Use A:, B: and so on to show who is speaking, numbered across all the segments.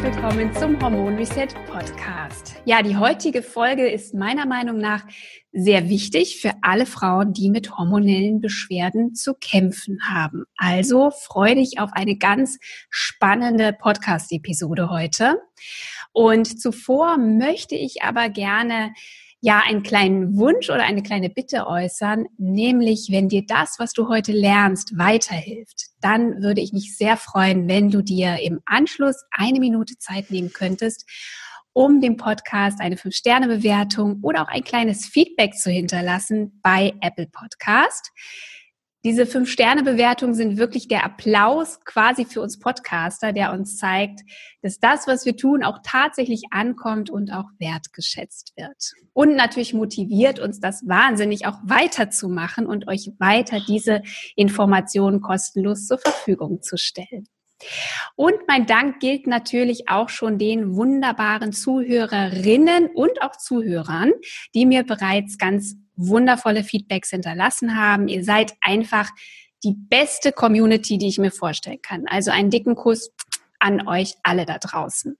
A: Herzlich willkommen zum Hormon Reset Podcast. Ja, die heutige Folge ist meiner Meinung nach sehr wichtig für alle Frauen, die mit hormonellen Beschwerden zu kämpfen haben. Also freue dich auf eine ganz spannende Podcast-Episode heute. Und zuvor möchte ich aber gerne ja einen kleinen Wunsch oder eine kleine Bitte äußern, nämlich wenn dir das, was du heute lernst, weiterhilft, dann würde ich mich sehr freuen, wenn du dir im Anschluss eine Minute Zeit nehmen könntest, um dem Podcast eine 5-Sterne-Bewertung oder auch ein kleines Feedback zu hinterlassen bei Apple Podcast. Diese Fünf-Sterne-Bewertungen sind wirklich der Applaus quasi für uns Podcaster, der uns zeigt, dass das, was wir tun, auch tatsächlich ankommt und auch wertgeschätzt wird. Und natürlich motiviert uns das wahnsinnig auch weiterzumachen und euch weiter diese Informationen kostenlos zur Verfügung zu stellen. Und mein Dank gilt natürlich auch schon den wunderbaren Zuhörerinnen und auch Zuhörern, die mir bereits ganz wundervolle Feedbacks hinterlassen haben. Ihr seid einfach die beste Community, die ich mir vorstellen kann. Also einen dicken Kuss an euch alle da draußen.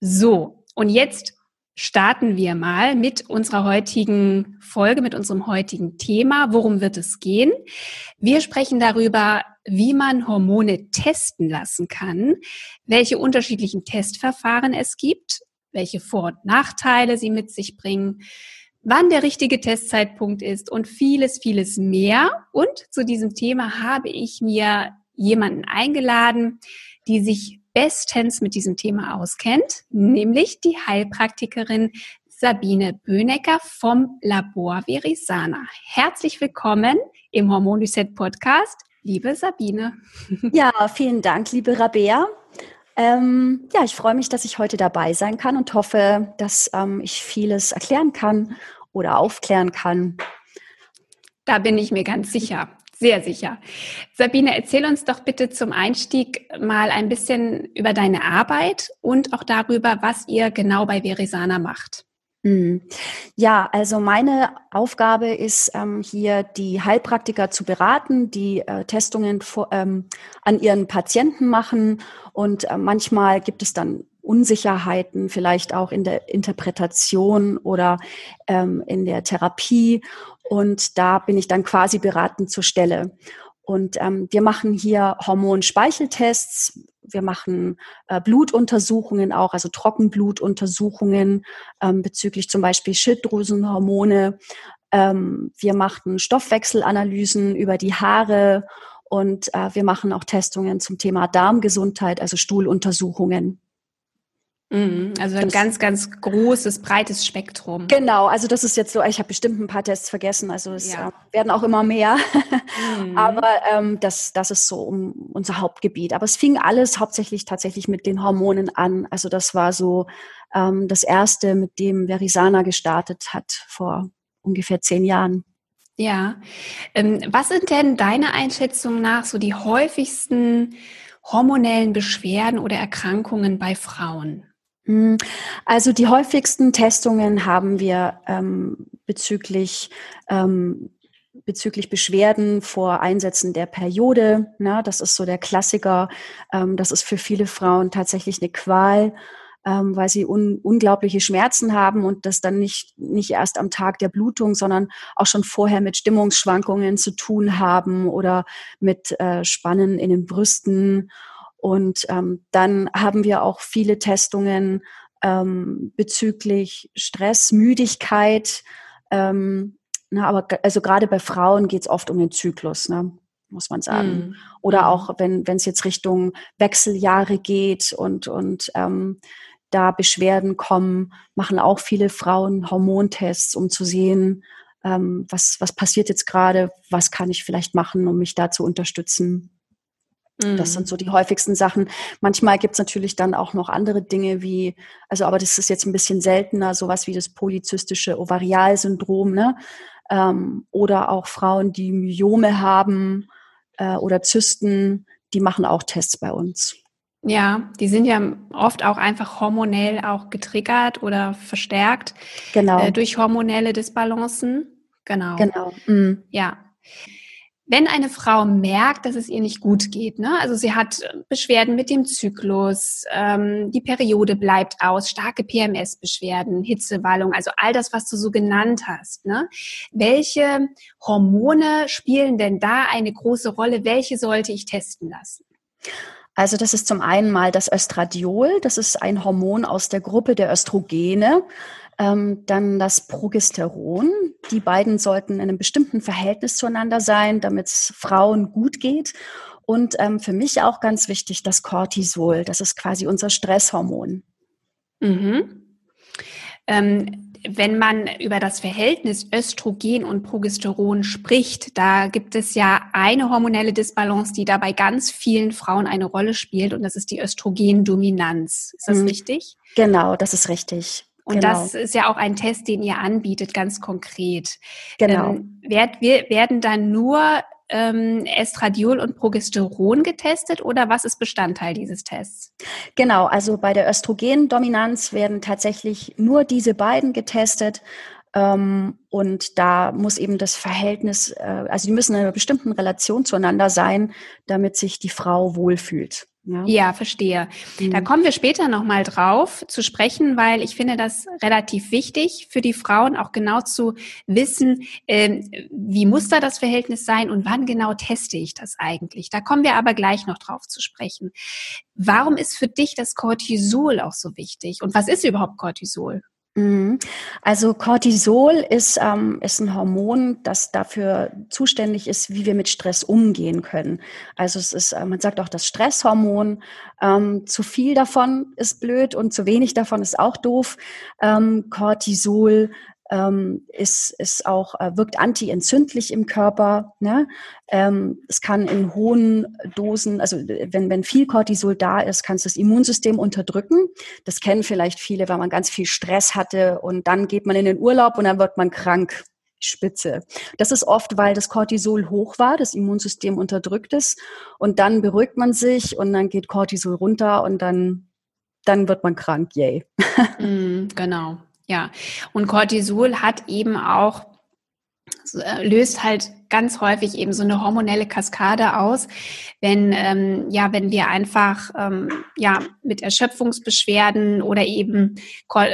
A: So, und jetzt starten wir mal mit unserer heutigen Folge, mit unserem heutigen Thema. Worum wird es gehen? Wir sprechen darüber, wie man Hormone testen lassen kann, welche unterschiedlichen Testverfahren es gibt, welche Vor- und Nachteile sie mit sich bringen, wann der richtige Testzeitpunkt ist und vieles, vieles mehr. Und zu diesem Thema habe ich mir jemanden eingeladen, die sich bestens mit diesem Thema auskennt, nämlich die Heilpraktikerin Sabine Böhnecker vom Labor Verisana. Herzlich willkommen im Hormon Reset Podcast, liebe Sabine.
B: Ja, vielen Dank, liebe Rabea. Ähm, ja, ich freue mich, dass ich heute dabei sein kann und hoffe, dass ähm, ich vieles erklären kann oder aufklären kann.
A: Da bin ich mir ganz sicher. Sehr sicher. Sabine, erzähl uns doch bitte zum Einstieg mal ein bisschen über deine Arbeit und auch darüber, was ihr genau bei Verisana macht.
B: Hm. Ja, also meine Aufgabe ist ähm, hier die Heilpraktiker zu beraten, die äh, Testungen vor, ähm, an ihren Patienten machen und äh, manchmal gibt es dann Unsicherheiten, vielleicht auch in der Interpretation oder ähm, in der Therapie und da bin ich dann quasi beratend zur Stelle. Und ähm, wir machen hier Hormonspeicheltests, wir machen äh, Blutuntersuchungen auch, also Trockenblutuntersuchungen ähm, bezüglich zum Beispiel Schilddrüsenhormone. Ähm, wir machen Stoffwechselanalysen über die Haare und äh, wir machen auch Testungen zum Thema Darmgesundheit, also Stuhluntersuchungen.
A: Mhm, also ein ganz, ganz großes, breites Spektrum.
B: Genau, also das ist jetzt so, ich habe bestimmt ein paar Tests vergessen, also es ja. äh, werden auch immer mehr. Mhm. Aber ähm, das, das ist so um unser Hauptgebiet. Aber es fing alles hauptsächlich tatsächlich mit den Hormonen an. Also das war so ähm, das erste, mit dem Verisana gestartet hat vor ungefähr zehn Jahren.
A: Ja. Ähm, was sind denn deiner Einschätzung nach so die häufigsten hormonellen Beschwerden oder Erkrankungen bei Frauen?
B: Hm, also die häufigsten Testungen haben wir ähm, bezüglich ähm, bezüglich Beschwerden vor Einsätzen der Periode. Na, das ist so der Klassiker. Ähm, das ist für viele Frauen tatsächlich eine Qual, ähm, weil sie un unglaubliche Schmerzen haben und das dann nicht, nicht erst am Tag der Blutung, sondern auch schon vorher mit Stimmungsschwankungen zu tun haben oder mit äh, Spannen in den Brüsten und ähm, dann haben wir auch viele Testungen ähm, bezüglich Stress, Müdigkeit. Ähm, na, aber also gerade bei Frauen geht es oft um den Zyklus, ne, muss man sagen. Mm. Oder mhm. auch wenn wenn es jetzt Richtung Wechseljahre geht und und ähm, da Beschwerden kommen, machen auch viele Frauen Hormontests, um zu sehen, ähm, was was passiert jetzt gerade, was kann ich vielleicht machen, um mich da zu unterstützen. Das sind mhm. so die häufigsten Sachen. Manchmal gibt es natürlich dann auch noch andere Dinge wie, also aber das ist jetzt ein bisschen seltener, sowas wie das polyzystische Ovarialsyndrom, ne? Ähm, oder auch Frauen, die Myome haben äh, oder Zysten, die machen auch Tests bei uns.
A: Ja, die sind ja oft auch einfach hormonell auch getriggert oder verstärkt
B: genau.
A: äh, durch hormonelle Disbalancen. Genau.
B: Genau. Mhm.
A: Ja. Wenn eine Frau merkt, dass es ihr nicht gut geht, ne? also sie hat Beschwerden mit dem Zyklus, ähm, die Periode bleibt aus, starke PMS-Beschwerden, Hitzewallung, also all das, was du so genannt hast. Ne? Welche Hormone spielen denn da eine große Rolle? Welche sollte ich testen lassen?
B: Also das ist zum einen mal das Östradiol, das ist ein Hormon aus der Gruppe der Östrogene. Ähm, dann das Progesteron. Die beiden sollten in einem bestimmten Verhältnis zueinander sein, damit es Frauen gut geht. Und ähm, für mich auch ganz wichtig das Cortisol. Das ist quasi unser Stresshormon.
A: Mhm. Ähm, wenn man über das Verhältnis Östrogen und Progesteron spricht, da gibt es ja eine hormonelle Disbalance, die da bei ganz vielen Frauen eine Rolle spielt und das ist die Östrogendominanz. Ist das mhm. richtig?
B: Genau, das ist richtig.
A: Und
B: genau.
A: das ist ja auch ein Test, den ihr anbietet, ganz konkret.
B: Genau.
A: Ähm, werd, wir, werden dann nur ähm, Estradiol und Progesteron getestet oder was ist Bestandteil dieses Tests?
B: Genau, also bei der Östrogendominanz werden tatsächlich nur diese beiden getestet. Ähm, und da muss eben das Verhältnis, äh, also die müssen in einer bestimmten Relation zueinander sein, damit sich die Frau wohlfühlt.
A: Ja, ja verstehe. Mhm. Da kommen wir später nochmal drauf zu sprechen, weil ich finde das relativ wichtig für die Frauen auch genau zu wissen, äh, wie muss da das Verhältnis sein und wann genau teste ich das eigentlich. Da kommen wir aber gleich noch drauf zu sprechen. Warum ist für dich das Cortisol auch so wichtig und was ist überhaupt Cortisol?
B: Mhm. Also Cortisol ist, ähm, ist ein Hormon, das dafür zuständig ist, wie wir mit Stress umgehen können. Also es ist, äh, man sagt auch das Stresshormon. Ähm, zu viel davon ist blöd und zu wenig davon ist auch doof. Ähm, Cortisol ähm, ist, ist auch, äh, wirkt antientzündlich im Körper. Ne? Ähm, es kann in hohen Dosen, also wenn, wenn viel Cortisol da ist, kann es das Immunsystem unterdrücken. Das kennen vielleicht viele, weil man ganz viel Stress hatte und dann geht man in den Urlaub und dann wird man krank. Spitze. Das ist oft, weil das Cortisol hoch war, das Immunsystem unterdrückt ist und dann beruhigt man sich und dann geht Cortisol runter und dann, dann wird man krank, yay.
A: Mm, genau. Ja, und Cortisol hat eben auch äh, löst halt ganz häufig eben so eine hormonelle Kaskade aus, wenn ähm, ja, wenn wir einfach ähm, ja mit Erschöpfungsbeschwerden oder eben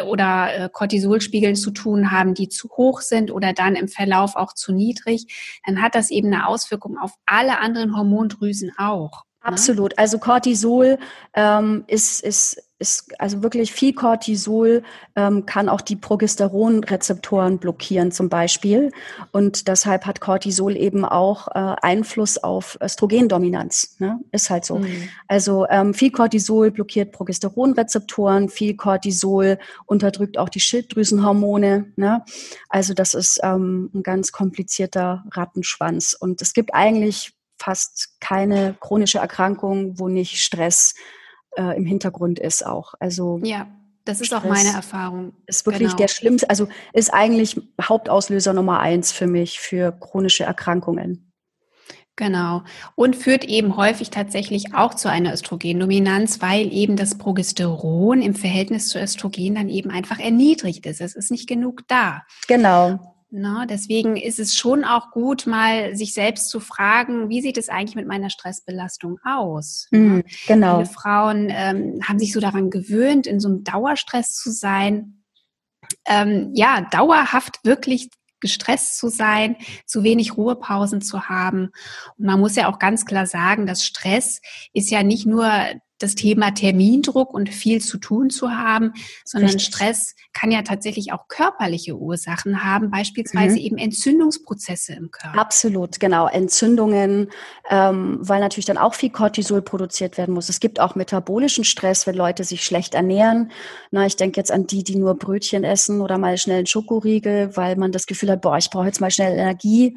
A: oder äh, Cortisolspiegeln zu tun haben, die zu hoch sind oder dann im Verlauf auch zu niedrig, dann hat das eben eine Auswirkung auf alle anderen Hormondrüsen auch.
B: Ne? Absolut. Also Cortisol ähm, ist ist ist also wirklich viel Cortisol ähm, kann auch die Progesteronrezeptoren blockieren zum Beispiel. Und deshalb hat Cortisol eben auch äh, Einfluss auf Östrogendominanz. Ne? Ist halt so. Mhm. Also ähm, viel Cortisol blockiert Progesteronrezeptoren, viel Cortisol unterdrückt auch die Schilddrüsenhormone. Ne? Also das ist ähm, ein ganz komplizierter Rattenschwanz. Und es gibt eigentlich fast keine chronische Erkrankung, wo nicht Stress äh, im Hintergrund ist auch. Also
A: ja, das ist Stress auch meine Erfahrung.
B: Ist wirklich genau. der schlimmste, also ist eigentlich Hauptauslöser Nummer eins für mich für chronische Erkrankungen.
A: Genau. Und führt eben häufig tatsächlich auch zu einer Östrogendominanz, weil eben das Progesteron im Verhältnis zu Östrogen dann eben einfach erniedrigt ist. Es ist nicht genug da.
B: Genau.
A: Na, deswegen ist es schon auch gut, mal sich selbst zu fragen, wie sieht es eigentlich mit meiner Stressbelastung aus?
B: Mhm, genau.
A: Viele Frauen ähm, haben sich so daran gewöhnt, in so einem Dauerstress zu sein. Ähm, ja, dauerhaft wirklich gestresst zu sein, zu wenig Ruhepausen zu haben. Und man muss ja auch ganz klar sagen, dass Stress ist ja nicht nur das Thema Termindruck und viel zu tun zu haben, sondern Richtig. Stress kann ja tatsächlich auch körperliche Ursachen haben, beispielsweise mhm. eben Entzündungsprozesse im Körper.
B: Absolut, genau. Entzündungen, ähm, weil natürlich dann auch viel Cortisol produziert werden muss. Es gibt auch metabolischen Stress, wenn Leute sich schlecht ernähren. Na, ich denke jetzt an die, die nur Brötchen essen oder mal schnell einen Schokoriegel, weil man das Gefühl hat, boah, ich brauche jetzt mal schnell Energie.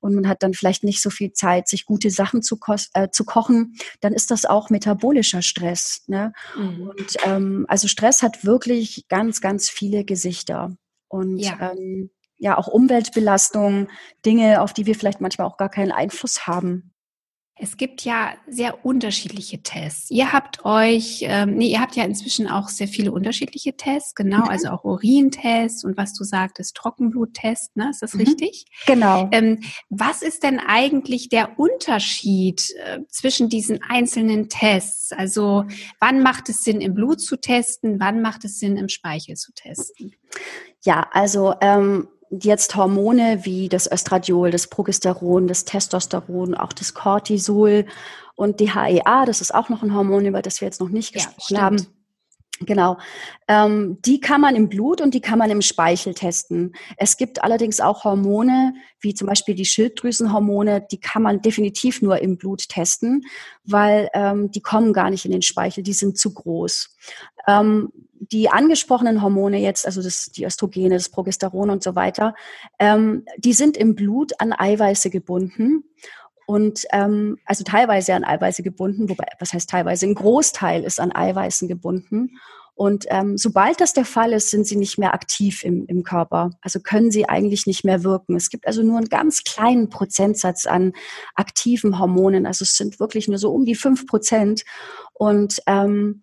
B: Und man hat dann vielleicht nicht so viel Zeit, sich gute Sachen zu, äh, zu kochen, dann ist das auch metabolischer Stress. Ne? Mhm. Und ähm, also Stress hat wirklich ganz, ganz viele Gesichter. Und ja. Ähm, ja, auch Umweltbelastung, Dinge, auf die wir vielleicht manchmal auch gar keinen Einfluss haben.
A: Es gibt ja sehr unterschiedliche Tests. Ihr habt euch, ähm, nee, ihr habt ja inzwischen auch sehr viele unterschiedliche Tests, genau, mhm. also auch Urintests und was du sagtest, Trockenbluttest, ne? Ist das mhm. richtig?
B: Genau.
A: Ähm, was ist denn eigentlich der Unterschied äh, zwischen diesen einzelnen Tests? Also wann macht es Sinn, im Blut zu testen? Wann macht es Sinn, im Speichel zu testen?
B: Ja, also ähm, jetzt Hormone wie das Östradiol, das Progesteron, das Testosteron, auch das Cortisol und die HEA, das ist auch noch ein Hormon, über das wir jetzt noch nicht gesprochen ja, haben. Genau. Ähm, die kann man im Blut und die kann man im Speichel testen. Es gibt allerdings auch Hormone, wie zum Beispiel die Schilddrüsenhormone, die kann man definitiv nur im Blut testen, weil ähm, die kommen gar nicht in den Speichel, die sind zu groß. Ähm, die angesprochenen Hormone jetzt, also das, die Östrogene, das Progesteron und so weiter, ähm, die sind im Blut an Eiweiße gebunden und ähm, also teilweise an Eiweiße gebunden, wobei, was heißt teilweise? Ein Großteil ist an Eiweißen gebunden. Und ähm, sobald das der Fall ist, sind sie nicht mehr aktiv im, im Körper. Also können sie eigentlich nicht mehr wirken. Es gibt also nur einen ganz kleinen Prozentsatz an aktiven Hormonen. Also es sind wirklich nur so um die fünf Prozent. Und ähm,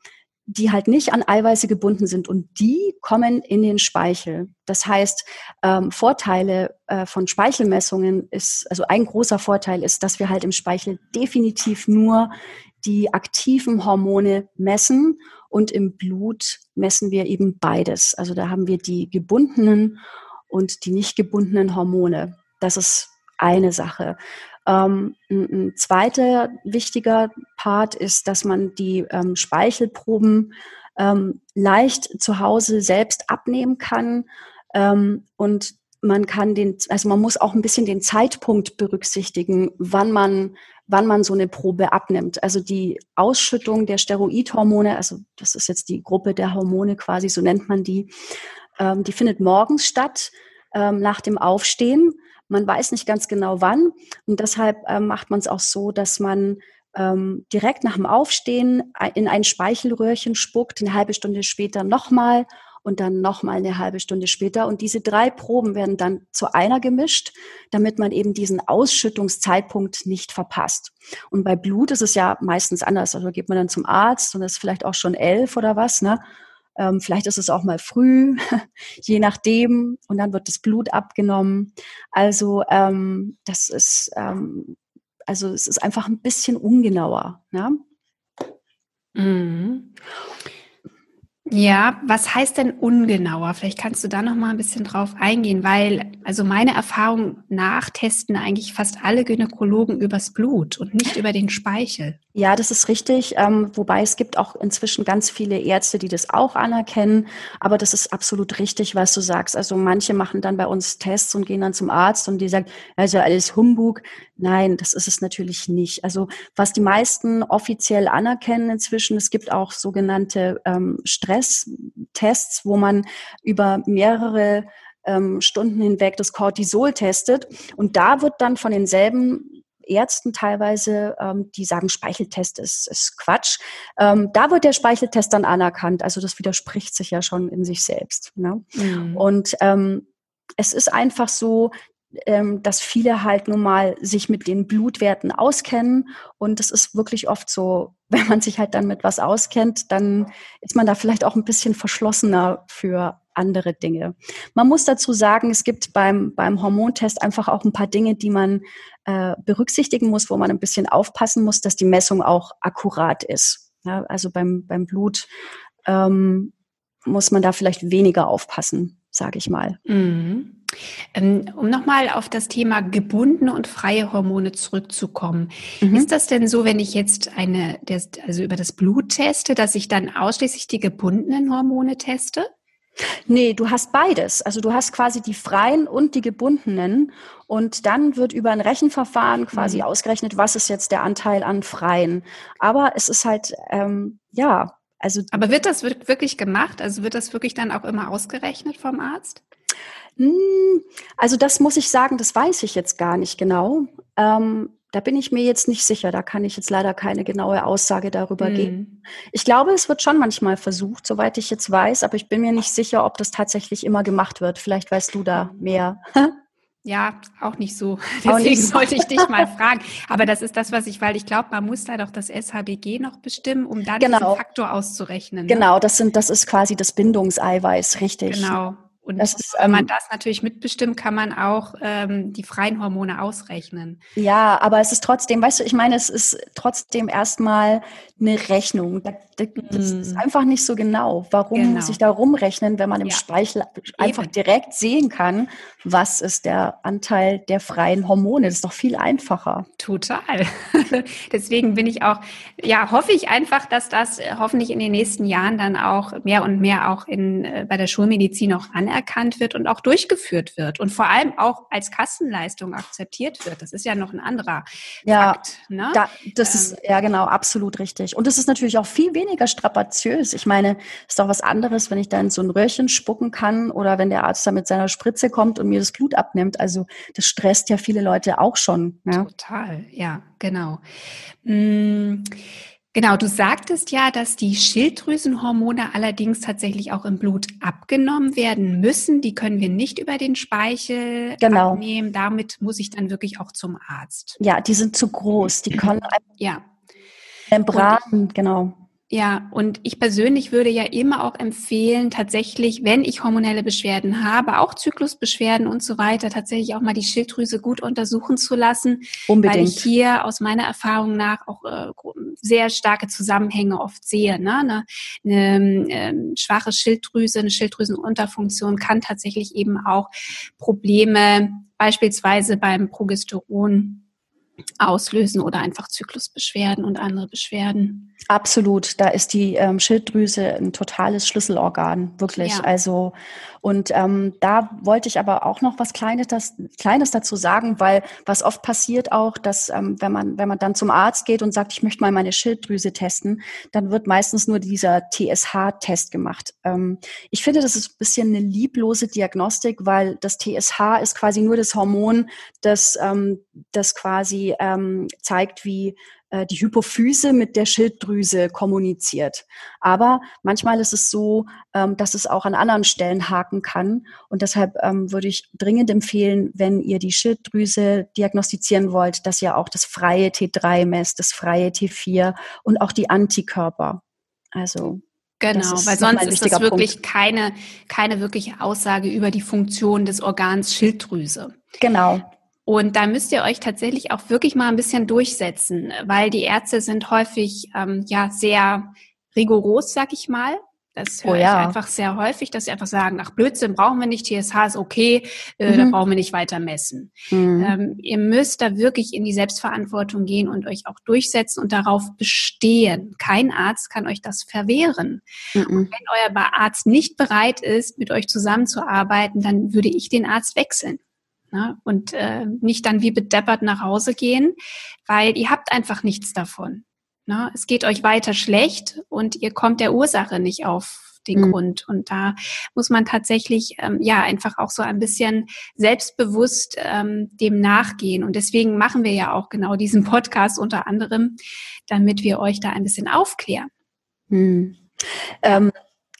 B: die halt nicht an Eiweiße gebunden sind und die kommen in den Speichel. Das heißt, ähm, Vorteile äh, von Speichelmessungen ist, also ein großer Vorteil ist, dass wir halt im Speichel definitiv nur die aktiven Hormone messen und im Blut messen wir eben beides. Also da haben wir die gebundenen und die nicht gebundenen Hormone. Das ist eine Sache. Ähm, ein, zweiter wichtiger Part ist, dass man die ähm, Speichelproben ähm, leicht zu Hause selbst abnehmen kann ähm, und man kann den, also man muss auch ein bisschen den Zeitpunkt berücksichtigen, wann man, wann man so eine Probe abnimmt. Also die Ausschüttung der Steroidhormone, also das ist jetzt die Gruppe der Hormone quasi, so nennt man die, ähm, die findet morgens statt ähm, nach dem Aufstehen. Man weiß nicht ganz genau wann und deshalb äh, macht man es auch so, dass man ähm, direkt nach dem Aufstehen in ein Speichelröhrchen spuckt, eine halbe Stunde später nochmal und dann nochmal eine halbe Stunde später. Und diese drei Proben werden dann zu einer gemischt, damit man eben diesen Ausschüttungszeitpunkt nicht verpasst. Und bei Blut ist es ja meistens anders. Also geht man dann zum Arzt und ist vielleicht auch schon elf oder was, ne? Ähm, vielleicht ist es auch mal früh, je nachdem. Und dann wird das Blut abgenommen. Also ähm, das ist, ähm, also es ist einfach ein bisschen ungenauer. Ja?
A: Mhm. Ja, was heißt denn ungenauer? Vielleicht kannst du da noch mal ein bisschen drauf eingehen, weil also meine Erfahrung nach testen eigentlich fast alle Gynäkologen übers Blut und nicht über den Speichel.
B: Ja, das ist richtig. Ähm, wobei es gibt auch inzwischen ganz viele Ärzte, die das auch anerkennen. Aber das ist absolut richtig, was du sagst. Also manche machen dann bei uns Tests und gehen dann zum Arzt und die sagen, also alles Humbug. Nein, das ist es natürlich nicht. Also was die meisten offiziell anerkennen inzwischen, es gibt auch sogenannte ähm, Stresstests, wo man über mehrere ähm, Stunden hinweg das Cortisol testet. Und da wird dann von denselben Ärzten teilweise, ähm, die sagen, Speicheltest ist, ist Quatsch. Ähm, da wird der Speicheltest dann anerkannt. Also das widerspricht sich ja schon in sich selbst. Ne? Mhm. Und ähm, es ist einfach so, ähm, dass viele halt nun mal sich mit den Blutwerten auskennen. Und es ist wirklich oft so, wenn man sich halt dann mit was auskennt, dann ist man da vielleicht auch ein bisschen verschlossener für andere Dinge. Man muss dazu sagen, es gibt beim, beim Hormontest einfach auch ein paar Dinge, die man äh, berücksichtigen muss, wo man ein bisschen aufpassen muss, dass die Messung auch akkurat ist. Ja, also beim, beim Blut ähm, muss man da vielleicht weniger aufpassen, sage ich mal.
A: Mhm. Ähm, um nochmal auf das Thema gebundene und freie Hormone zurückzukommen. Mhm. Ist das denn so, wenn ich jetzt eine, also über das Blut teste, dass ich dann ausschließlich die gebundenen Hormone teste?
B: Nee, du hast beides. Also du hast quasi die freien und die gebundenen. Und dann wird über ein Rechenverfahren quasi mhm. ausgerechnet, was ist jetzt der Anteil an freien. Aber es ist halt, ähm, ja, also.
A: Aber wird das wirklich gemacht? Also wird das wirklich dann auch immer ausgerechnet vom Arzt?
B: Hm, also das muss ich sagen, das weiß ich jetzt gar nicht genau. Ähm, da bin ich mir jetzt nicht sicher. Da kann ich jetzt leider keine genaue Aussage darüber mhm. geben. Ich glaube, es wird schon manchmal versucht, soweit ich jetzt weiß, aber ich bin mir nicht sicher, ob das tatsächlich immer gemacht wird. Vielleicht weißt du da mehr.
A: Ja, auch nicht so. Deswegen nicht so. sollte ich dich mal fragen. Aber das ist das, was ich, weil ich glaube, man muss da doch das SHBG noch bestimmen, um dann genau. diesen Faktor auszurechnen.
B: Ne? Genau, das sind, das ist quasi das Bindungseiweiß, richtig.
A: Genau. Und ist, wenn man ähm, das natürlich mitbestimmt, kann man auch ähm, die freien Hormone ausrechnen.
B: Ja, aber es ist trotzdem, weißt du, ich meine, es ist trotzdem erstmal eine Rechnung. Das, das mm. ist einfach nicht so genau. Warum genau. muss ich da rumrechnen, wenn man im ja. Speichel einfach Eben. direkt sehen kann, was ist der Anteil der freien Hormone? Das ist doch viel einfacher.
A: Total. Deswegen bin ich auch, ja, hoffe ich einfach, dass das hoffentlich in den nächsten Jahren dann auch mehr und mehr auch in, äh, bei der Schulmedizin auch anerkannt anerkannt wird und auch durchgeführt wird und vor allem auch als Kassenleistung akzeptiert wird. Das ist ja noch ein anderer
B: ja, Fakt. Ne? Da, das ähm, ist ja genau absolut richtig. Und es ist natürlich auch viel weniger strapaziös. Ich meine, es ist doch was anderes, wenn ich da in so ein Röhrchen spucken kann oder wenn der Arzt da mit seiner Spritze kommt und mir das Blut abnimmt. Also das stresst ja viele Leute auch schon.
A: Ja? Total, ja, genau. Hm. Genau, du sagtest ja, dass die Schilddrüsenhormone allerdings tatsächlich auch im Blut abgenommen werden müssen. Die können wir nicht über den Speichel genau. abnehmen. Damit muss ich dann wirklich auch zum Arzt.
B: Ja, die sind zu groß. Die können ja. Membranen, genau.
A: Ja, und ich persönlich würde ja immer auch empfehlen, tatsächlich, wenn ich hormonelle Beschwerden habe, auch Zyklusbeschwerden und so weiter, tatsächlich auch mal die Schilddrüse gut untersuchen zu lassen. Unbedingt. Weil ich hier aus meiner Erfahrung nach auch äh, sehr starke Zusammenhänge oft sehe. Ne? Eine, eine äh, schwache Schilddrüse, eine Schilddrüsenunterfunktion kann tatsächlich eben auch Probleme beispielsweise beim Progesteron auslösen oder einfach Zyklusbeschwerden und andere Beschwerden.
B: Absolut, da ist die ähm, Schilddrüse ein totales Schlüsselorgan, wirklich. Ja. Also und ähm, da wollte ich aber auch noch was Kleines, das, Kleines dazu sagen, weil was oft passiert auch, dass ähm, wenn man wenn man dann zum Arzt geht und sagt, ich möchte mal meine Schilddrüse testen, dann wird meistens nur dieser TSH-Test gemacht. Ähm, ich finde, das ist ein bisschen eine lieblose Diagnostik, weil das TSH ist quasi nur das Hormon, das ähm, das quasi ähm, zeigt, wie äh, die Hypophyse mit der Schilddrüse kommuniziert. Aber manchmal ist es so, ähm, dass es auch an anderen Stellen haken kann. Und deshalb ähm, würde ich dringend empfehlen, wenn ihr die Schilddrüse diagnostizieren wollt, dass ihr auch das freie T3 messt, das freie T4 und auch die Antikörper. Also
A: Genau, weil sonst ist das wirklich Punkt. keine, keine wirkliche Aussage über die Funktion des Organs Schilddrüse.
B: Genau.
A: Und da müsst ihr euch tatsächlich auch wirklich mal ein bisschen durchsetzen, weil die Ärzte sind häufig ähm, ja sehr rigoros, sag ich mal. Das höre oh, ja. ich einfach sehr häufig, dass sie einfach sagen, ach Blödsinn, brauchen wir nicht, TSH ist okay, äh, mhm. da brauchen wir nicht weiter messen. Mhm. Ähm, ihr müsst da wirklich in die Selbstverantwortung gehen und euch auch durchsetzen und darauf bestehen. Kein Arzt kann euch das verwehren. Mhm. Und wenn euer Arzt nicht bereit ist, mit euch zusammenzuarbeiten, dann würde ich den Arzt wechseln. Ne? Und äh, nicht dann wie bedeppert nach Hause gehen, weil ihr habt einfach nichts davon. Ne? Es geht euch weiter schlecht und ihr kommt der Ursache nicht auf den mhm. Grund. Und da muss man tatsächlich ähm, ja einfach auch so ein bisschen selbstbewusst ähm, dem nachgehen. Und deswegen machen wir ja auch genau diesen Podcast unter anderem, damit wir euch da ein bisschen aufklären.
B: Mhm. Ähm,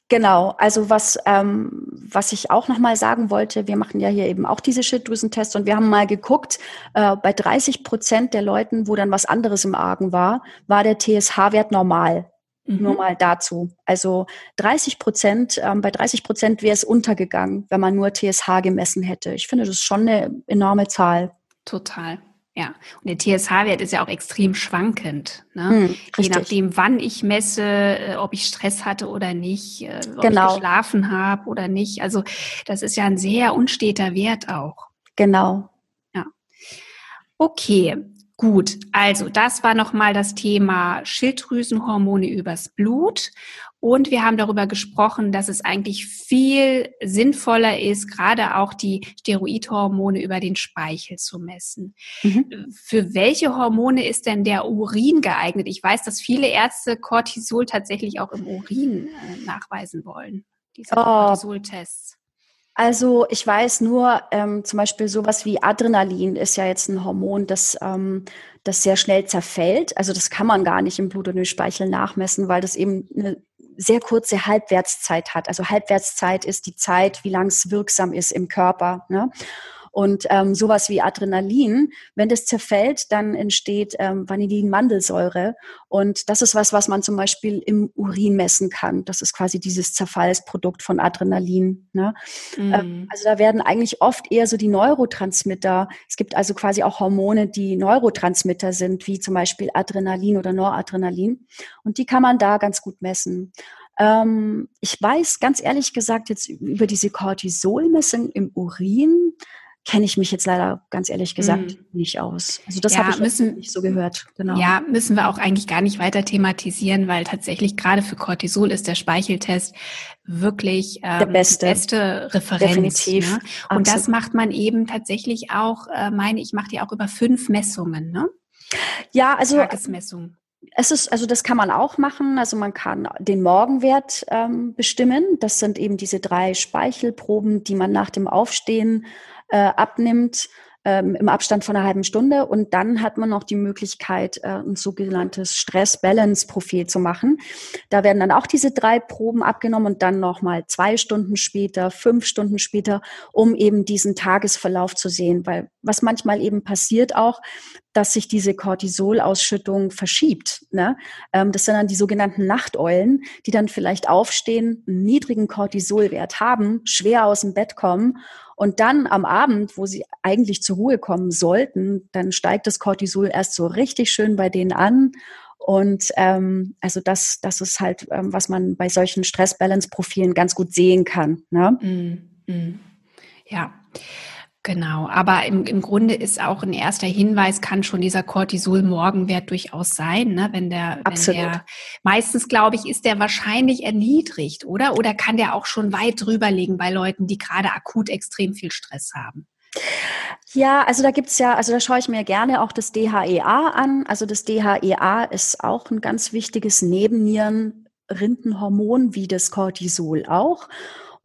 B: Genau, also was, ähm, was ich auch nochmal sagen wollte, wir machen ja hier eben auch diese Schilddrüsentests und wir haben mal geguckt, äh, bei 30 Prozent der Leuten, wo dann was anderes im Argen war, war der TSH-Wert normal. Mhm. Nur mal dazu. Also 30 Prozent, ähm, bei 30 Prozent wäre es untergegangen, wenn man nur TSH gemessen hätte. Ich finde, das ist schon eine enorme Zahl.
A: Total. Ja, und der TSH-Wert ist ja auch extrem schwankend. Ne? Hm, Je nachdem, wann ich messe, äh, ob ich Stress hatte oder nicht, äh, ob genau. ich geschlafen habe oder nicht. Also das ist ja ein sehr unsteter Wert auch.
B: Genau.
A: Ja. Okay, gut. Also das war nochmal das Thema Schilddrüsenhormone übers Blut. Und wir haben darüber gesprochen, dass es eigentlich viel sinnvoller ist, gerade auch die Steroidhormone über den Speichel zu messen. Mhm. Für welche Hormone ist denn der Urin geeignet? Ich weiß, dass viele Ärzte Cortisol tatsächlich auch im Urin äh, nachweisen wollen.
B: Diese oh. Cortisol-Tests. Also ich weiß nur, ähm, zum Beispiel sowas wie Adrenalin ist ja jetzt ein Hormon, das, ähm, das sehr schnell zerfällt. Also das kann man gar nicht im Blut und Speichel nachmessen, weil das eben eine sehr kurze Halbwertszeit hat. Also Halbwertszeit ist die Zeit, wie lang es wirksam ist im Körper. Ne? Und ähm, sowas wie Adrenalin, wenn das zerfällt, dann entsteht ähm, Vanillin-Mandelsäure. Und das ist was, was man zum Beispiel im Urin messen kann. Das ist quasi dieses Zerfallsprodukt von Adrenalin. Ne? Mhm. Ähm, also da werden eigentlich oft eher so die Neurotransmitter. Es gibt also quasi auch Hormone, die Neurotransmitter sind, wie zum Beispiel Adrenalin oder Noradrenalin. Und die kann man da ganz gut messen. Ähm, ich weiß ganz ehrlich gesagt jetzt über diese Cortisolmessung im Urin kenne ich mich jetzt leider ganz ehrlich gesagt mm. nicht aus. Also das ja, habe ich müssen, nicht so gehört.
A: Genau. Ja, müssen wir auch eigentlich gar nicht weiter thematisieren, weil tatsächlich gerade für Cortisol ist der Speicheltest wirklich ähm, der beste, beste Referenz. Definitiv. Ne? Und das macht man eben tatsächlich auch, äh, meine ich, macht ja auch über fünf Messungen, ne?
B: Ja, also Tagesmessung. Es ist, also das kann man auch machen. Also man kann den Morgenwert ähm, bestimmen. Das sind eben diese drei Speichelproben, die man nach dem Aufstehen äh, abnimmt ähm, im Abstand von einer halben Stunde. Und dann hat man noch die Möglichkeit, äh, ein sogenanntes Stress-Balance-Profil zu machen. Da werden dann auch diese drei Proben abgenommen und dann nochmal zwei Stunden später, fünf Stunden später, um eben diesen Tagesverlauf zu sehen. Weil was manchmal eben passiert auch, dass sich diese Cortisolausschüttung verschiebt. Ne? Ähm, das sind dann die sogenannten Nachteulen, die dann vielleicht aufstehen, einen niedrigen Cortisolwert haben, schwer aus dem Bett kommen und dann am Abend, wo sie eigentlich zur Ruhe kommen sollten, dann steigt das Cortisol erst so richtig schön bei denen an. Und ähm, also das, das ist halt, ähm, was man bei solchen Stress-Balance-Profilen ganz gut sehen kann. Ne?
A: Mm, mm. Ja. Genau, aber im, im Grunde ist auch ein erster Hinweis, kann schon dieser Cortisol-Morgenwert durchaus sein, ne? wenn der, Absolut. wenn der, meistens glaube ich, ist der wahrscheinlich erniedrigt, oder? Oder kann der auch schon weit drüber liegen bei Leuten, die gerade akut extrem viel Stress haben?
B: Ja, also da gibt's ja, also da schaue ich mir gerne auch das DHEA an. Also das DHEA ist auch ein ganz wichtiges Nebennierenrindenhormon, wie das Cortisol auch.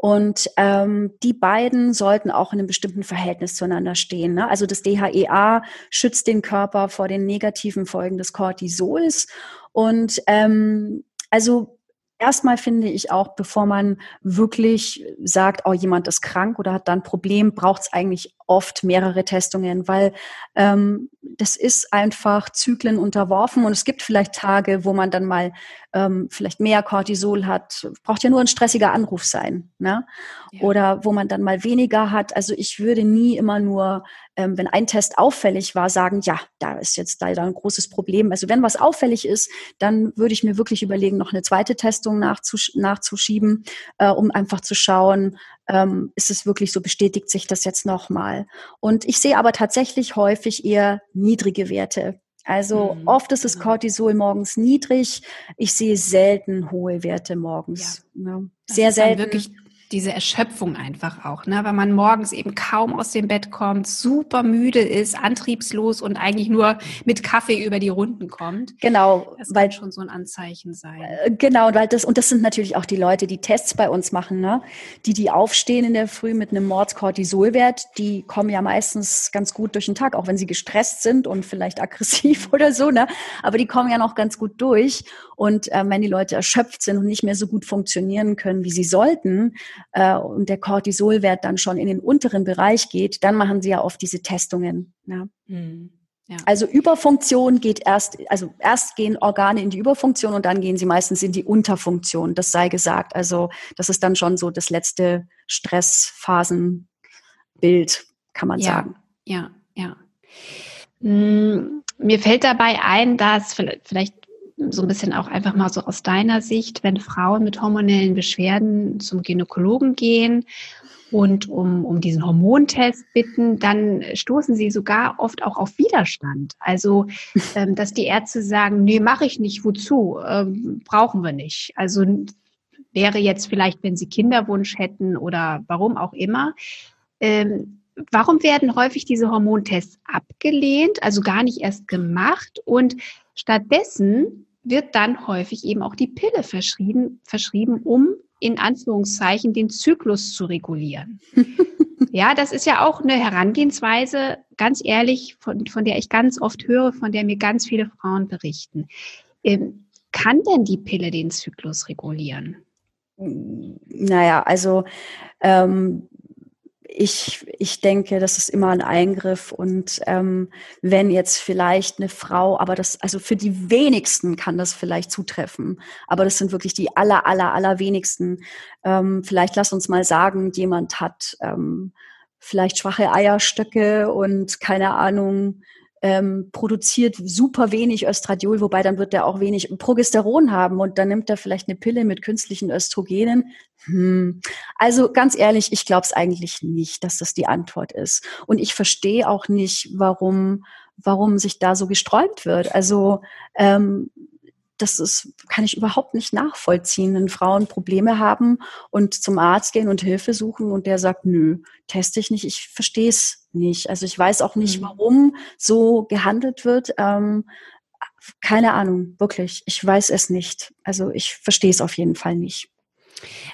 B: Und ähm, die beiden sollten auch in einem bestimmten Verhältnis zueinander stehen. Ne? Also das DHEA schützt den Körper vor den negativen Folgen des Cortisols. Und ähm, also erstmal finde ich auch, bevor man wirklich sagt, oh, jemand ist krank oder hat dann ein Problem, braucht es eigentlich oft mehrere Testungen, weil ähm, das ist einfach Zyklen unterworfen und es gibt vielleicht Tage, wo man dann mal ähm, vielleicht mehr Cortisol hat. Braucht ja nur ein stressiger Anruf sein, ne? Ja. Oder wo man dann mal weniger hat. Also ich würde nie immer nur, ähm, wenn ein Test auffällig war, sagen, ja, da ist jetzt leider ein großes Problem. Also wenn was auffällig ist, dann würde ich mir wirklich überlegen, noch eine zweite Testung nachzusch nachzuschieben, äh, um einfach zu schauen, ähm, ist es wirklich so, bestätigt sich das jetzt nochmal. Und ich sehe aber tatsächlich häufig eher niedrige Werte. Also mhm. oft ist das. Cortisol morgens niedrig. Ich sehe selten hohe Werte morgens. Ja.
A: Ne? Sehr selten. Wirklich diese Erschöpfung einfach auch, ne? Wenn man morgens eben kaum aus dem Bett kommt, super müde ist, antriebslos und eigentlich nur mit Kaffee über die Runden kommt.
B: Genau,
A: das weil schon so ein Anzeichen sein.
B: Äh, genau, weil das und das sind natürlich auch die Leute, die Tests bei uns machen, ne? Die die aufstehen in der Früh mit einem Mordskortisolwert, die kommen ja meistens ganz gut durch den Tag, auch wenn sie gestresst sind und vielleicht aggressiv oder so, ne? Aber die kommen ja noch ganz gut durch und äh, wenn die Leute erschöpft sind und nicht mehr so gut funktionieren können, wie sie sollten, äh, und der Cortisolwert dann schon in den unteren Bereich geht, dann machen sie ja oft diese Testungen. Ja. Mhm. Ja. Also Überfunktion geht erst, also erst gehen Organe in die Überfunktion und dann gehen sie meistens in die Unterfunktion. Das sei gesagt. Also das ist dann schon so das letzte Stressphasenbild, kann man
A: ja.
B: sagen.
A: Ja, ja. Hm, mir fällt dabei ein, dass vielleicht so ein bisschen auch einfach mal so aus deiner Sicht, wenn Frauen mit hormonellen Beschwerden zum Gynäkologen gehen und um, um diesen Hormontest bitten, dann stoßen sie sogar oft auch auf Widerstand. Also, ähm, dass die Ärzte sagen, nee, mache ich nicht, wozu? Ähm, brauchen wir nicht. Also wäre jetzt vielleicht, wenn sie Kinderwunsch hätten oder warum auch immer. Ähm, warum werden häufig diese Hormontests abgelehnt, also gar nicht erst gemacht und stattdessen wird dann häufig eben auch die Pille verschrieben, verschrieben, um in Anführungszeichen den Zyklus zu regulieren. ja, das ist ja auch eine Herangehensweise, ganz ehrlich, von, von der ich ganz oft höre, von der mir ganz viele Frauen berichten. Ähm, kann denn die Pille den Zyklus regulieren?
B: Naja, also ähm, ich, ich denke, das ist immer ein Eingriff und ähm, wenn jetzt vielleicht eine Frau, aber das, also für die wenigsten kann das vielleicht zutreffen, aber das sind wirklich die aller, aller, aller wenigsten. Ähm, vielleicht lass uns mal sagen, jemand hat ähm, vielleicht schwache Eierstöcke und keine Ahnung, ähm, produziert super wenig Östradiol, wobei dann wird er auch wenig Progesteron haben und dann nimmt er vielleicht eine Pille mit künstlichen Östrogenen. Hm. Also ganz ehrlich, ich glaube es eigentlich nicht, dass das die Antwort ist. Und ich verstehe auch nicht, warum, warum sich da so gesträubt wird. Also ähm, das ist, kann ich überhaupt nicht nachvollziehen, wenn Frauen Probleme haben und zum Arzt gehen und Hilfe suchen und der sagt, nö, teste ich nicht, ich verstehe es nicht. Also ich weiß auch nicht, mhm. warum so gehandelt wird. Ähm, keine Ahnung, wirklich. Ich weiß es nicht. Also ich verstehe es auf jeden Fall nicht.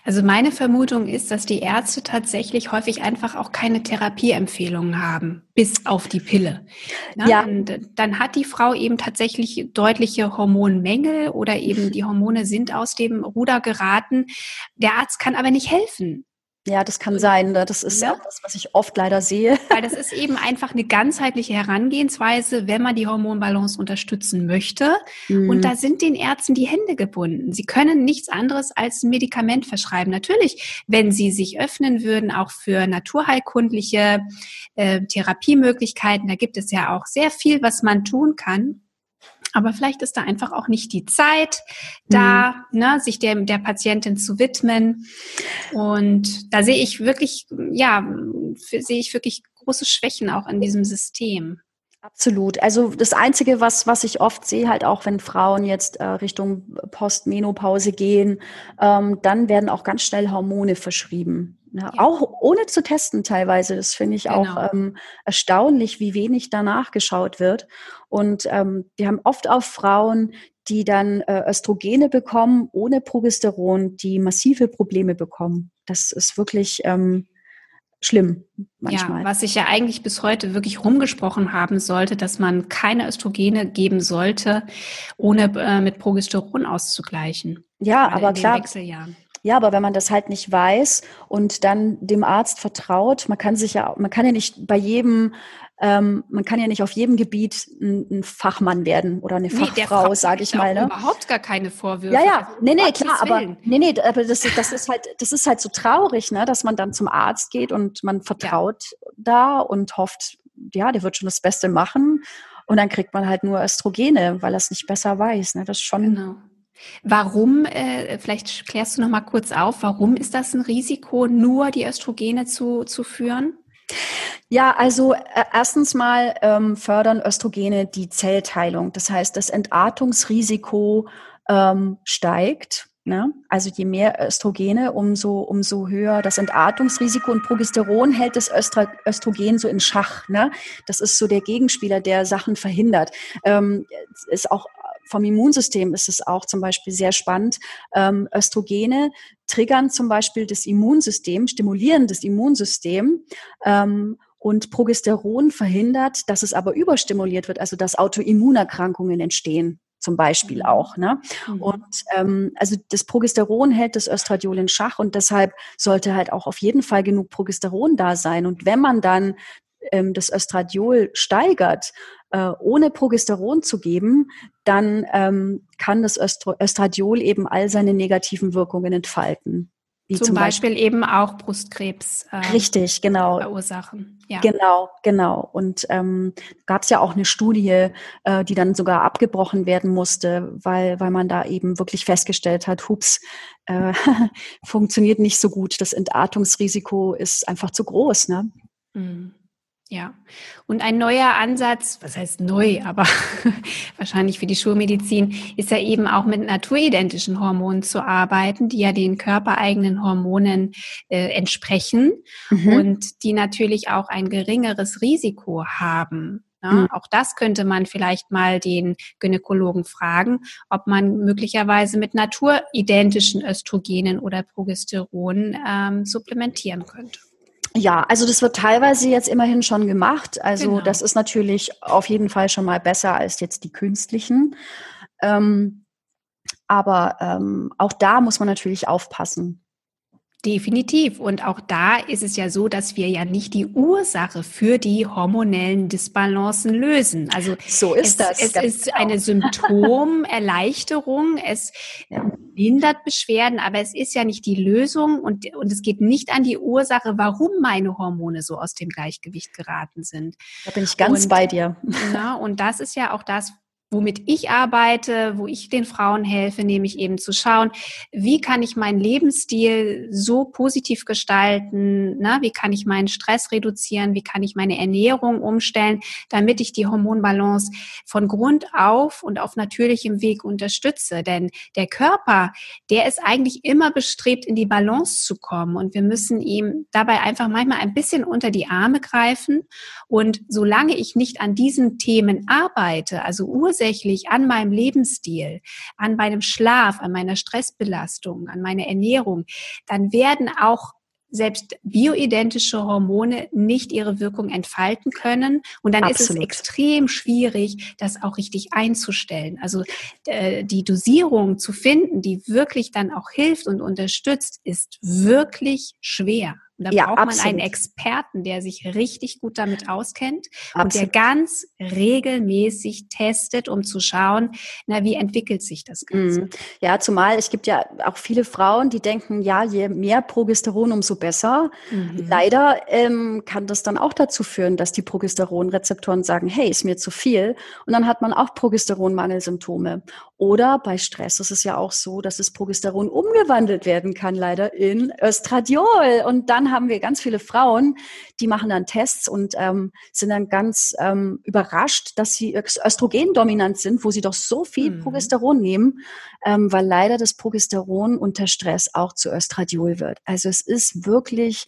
A: Also meine Vermutung ist, dass die Ärzte tatsächlich häufig einfach auch keine Therapieempfehlungen haben, bis auf die Pille. Na, ja. Und dann hat die Frau eben tatsächlich deutliche Hormonmängel oder eben die Hormone sind aus dem Ruder geraten. Der Arzt kann aber nicht helfen.
B: Ja, das kann sein. Ne? Das ist ja. auch das, was ich oft leider sehe.
A: Weil das ist eben einfach eine ganzheitliche Herangehensweise, wenn man die Hormonbalance unterstützen möchte. Mhm. Und da sind den Ärzten die Hände gebunden. Sie können nichts anderes als ein Medikament verschreiben. Natürlich, wenn sie sich öffnen würden, auch für naturheilkundliche äh, Therapiemöglichkeiten, da gibt es ja auch sehr viel, was man tun kann. Aber vielleicht ist da einfach auch nicht die Zeit da, mhm. ne, sich der, der Patientin zu widmen. Und da sehe ich wirklich, ja, sehe ich wirklich große Schwächen auch in diesem System.
B: Absolut. Also das Einzige, was, was ich oft sehe, halt auch wenn Frauen jetzt äh, Richtung Postmenopause gehen, ähm, dann werden auch ganz schnell Hormone verschrieben. Ja, ja. Auch ohne zu testen teilweise. Das finde ich genau. auch ähm, erstaunlich, wie wenig danach geschaut wird. Und ähm, wir haben oft auch Frauen, die dann äh, Östrogene bekommen, ohne Progesteron, die massive Probleme bekommen. Das ist wirklich ähm, schlimm
A: manchmal. Ja, was sich ja eigentlich bis heute wirklich rumgesprochen haben sollte, dass man keine Östrogene geben sollte, ohne äh, mit Progesteron auszugleichen.
B: Ja, aber klar. Ja, aber wenn man das halt nicht weiß und dann dem Arzt vertraut, man kann sich ja, man kann ja nicht bei jedem, ähm, man kann ja nicht auf jedem Gebiet ein, ein Fachmann werden oder eine Fachfrau, nee, sage ich mal. Ne?
A: Überhaupt gar keine Vorwürfe.
B: Ja, ja, nee, nee, klar, aber nee, nee, aber das, das ist halt, das ist halt so traurig, ne, dass man dann zum Arzt geht und man vertraut ja. da und hofft, ja, der wird schon das Beste machen. Und dann kriegt man halt nur Östrogene, weil er es nicht besser weiß. Ne? Das ist schon. Genau.
A: Warum, äh, vielleicht klärst du noch mal kurz auf, warum ist das ein Risiko, nur die Östrogene zu, zu führen?
B: Ja, also äh, erstens mal ähm, fördern Östrogene die Zellteilung. Das heißt, das Entartungsrisiko ähm, steigt. Ne? Also je mehr Östrogene, umso, umso höher das Entartungsrisiko. Und Progesteron hält das Östra Östrogen so in Schach. Ne? Das ist so der Gegenspieler, der Sachen verhindert. Ähm, ist auch vom Immunsystem ist es auch zum Beispiel sehr spannend. Ähm, Östrogene triggern zum Beispiel das Immunsystem, stimulieren das Immunsystem. Ähm, und Progesteron verhindert, dass es aber überstimuliert wird, also dass Autoimmunerkrankungen entstehen zum Beispiel mhm. auch. Ne? Mhm. Und ähm, also das Progesteron hält das Östradiol in Schach und deshalb sollte halt auch auf jeden Fall genug Progesteron da sein. Und wenn man dann ähm, das Östradiol steigert, äh, ohne Progesteron zu geben, dann ähm, kann das Östro Östradiol eben all seine negativen Wirkungen entfalten.
A: Zum, zum Beispiel, Beispiel, eben auch Brustkrebs.
B: Äh, Richtig, genau.
A: Verursachen.
B: Ja. Genau, genau. Und ähm, gab es ja auch eine Studie, äh, die dann sogar abgebrochen werden musste, weil, weil man da eben wirklich festgestellt hat, hups, äh, funktioniert nicht so gut. Das Entartungsrisiko ist einfach zu groß. Ne?
A: Mhm. Ja, und ein neuer Ansatz, was heißt neu, aber wahrscheinlich für die Schulmedizin, ist ja eben auch mit naturidentischen Hormonen zu arbeiten, die ja den körpereigenen Hormonen äh, entsprechen mhm. und die natürlich auch ein geringeres Risiko haben Ne? Mhm. Auch das könnte man vielleicht mal den Gynäkologen fragen, ob man möglicherweise mit naturidentischen Östrogenen oder Progesteron ähm, supplementieren könnte.
B: Ja, also das wird teilweise jetzt immerhin schon gemacht. Also genau. das ist natürlich auf jeden Fall schon mal besser als jetzt die künstlichen. Ähm, aber ähm, auch da muss man natürlich aufpassen.
A: Definitiv. Und auch da ist es ja so, dass wir ja nicht die Ursache für die hormonellen Disbalancen lösen. Also
B: so ist
A: es,
B: das.
A: Es ist genau. eine Symptomerleichterung. es lindert Beschwerden, aber es ist ja nicht die Lösung und, und es geht nicht an die Ursache, warum meine Hormone so aus dem Gleichgewicht geraten sind.
B: Da bin ich ganz und, bei dir.
A: Na, und das ist ja auch das, womit ich arbeite, wo ich den Frauen helfe, nämlich eben zu schauen, wie kann ich meinen Lebensstil so positiv gestalten, ne? wie kann ich meinen Stress reduzieren, wie kann ich meine Ernährung umstellen, damit ich die Hormonbalance von Grund auf und auf natürlichem Weg unterstütze. Denn der Körper, der ist eigentlich immer bestrebt, in die Balance zu kommen und wir müssen ihm dabei einfach manchmal ein bisschen unter die Arme greifen. Und solange ich nicht an diesen Themen arbeite, also Ursachen, ursächlich an meinem Lebensstil, an meinem Schlaf, an meiner Stressbelastung, an meiner Ernährung, dann werden auch selbst bioidentische Hormone nicht ihre Wirkung entfalten können. Und dann Absolut. ist es extrem schwierig, das auch richtig einzustellen. Also äh, die Dosierung zu finden, die wirklich dann auch hilft und unterstützt, ist wirklich schwer. Und da ja, braucht man absolut. einen Experten, der sich richtig gut damit auskennt absolut. und der ganz regelmäßig testet, um zu schauen, na, wie entwickelt sich das Ganze. Mhm.
B: Ja, zumal es gibt ja auch viele Frauen, die denken, ja, je mehr Progesteron, umso besser. Mhm. Leider ähm, kann das dann auch dazu führen, dass die Progesteronrezeptoren sagen, hey, ist mir zu viel. Und dann hat man auch Progesteronmangelsymptome. Oder bei Stress ist es ja auch so, dass das Progesteron umgewandelt werden kann, leider in Östradiol. Und dann haben wir ganz viele Frauen, die machen dann Tests und ähm, sind dann ganz ähm, überrascht, dass sie östrogendominant sind, wo sie doch so viel mhm. Progesteron nehmen, ähm, weil leider das Progesteron unter Stress auch zu Östradiol wird. Also es ist wirklich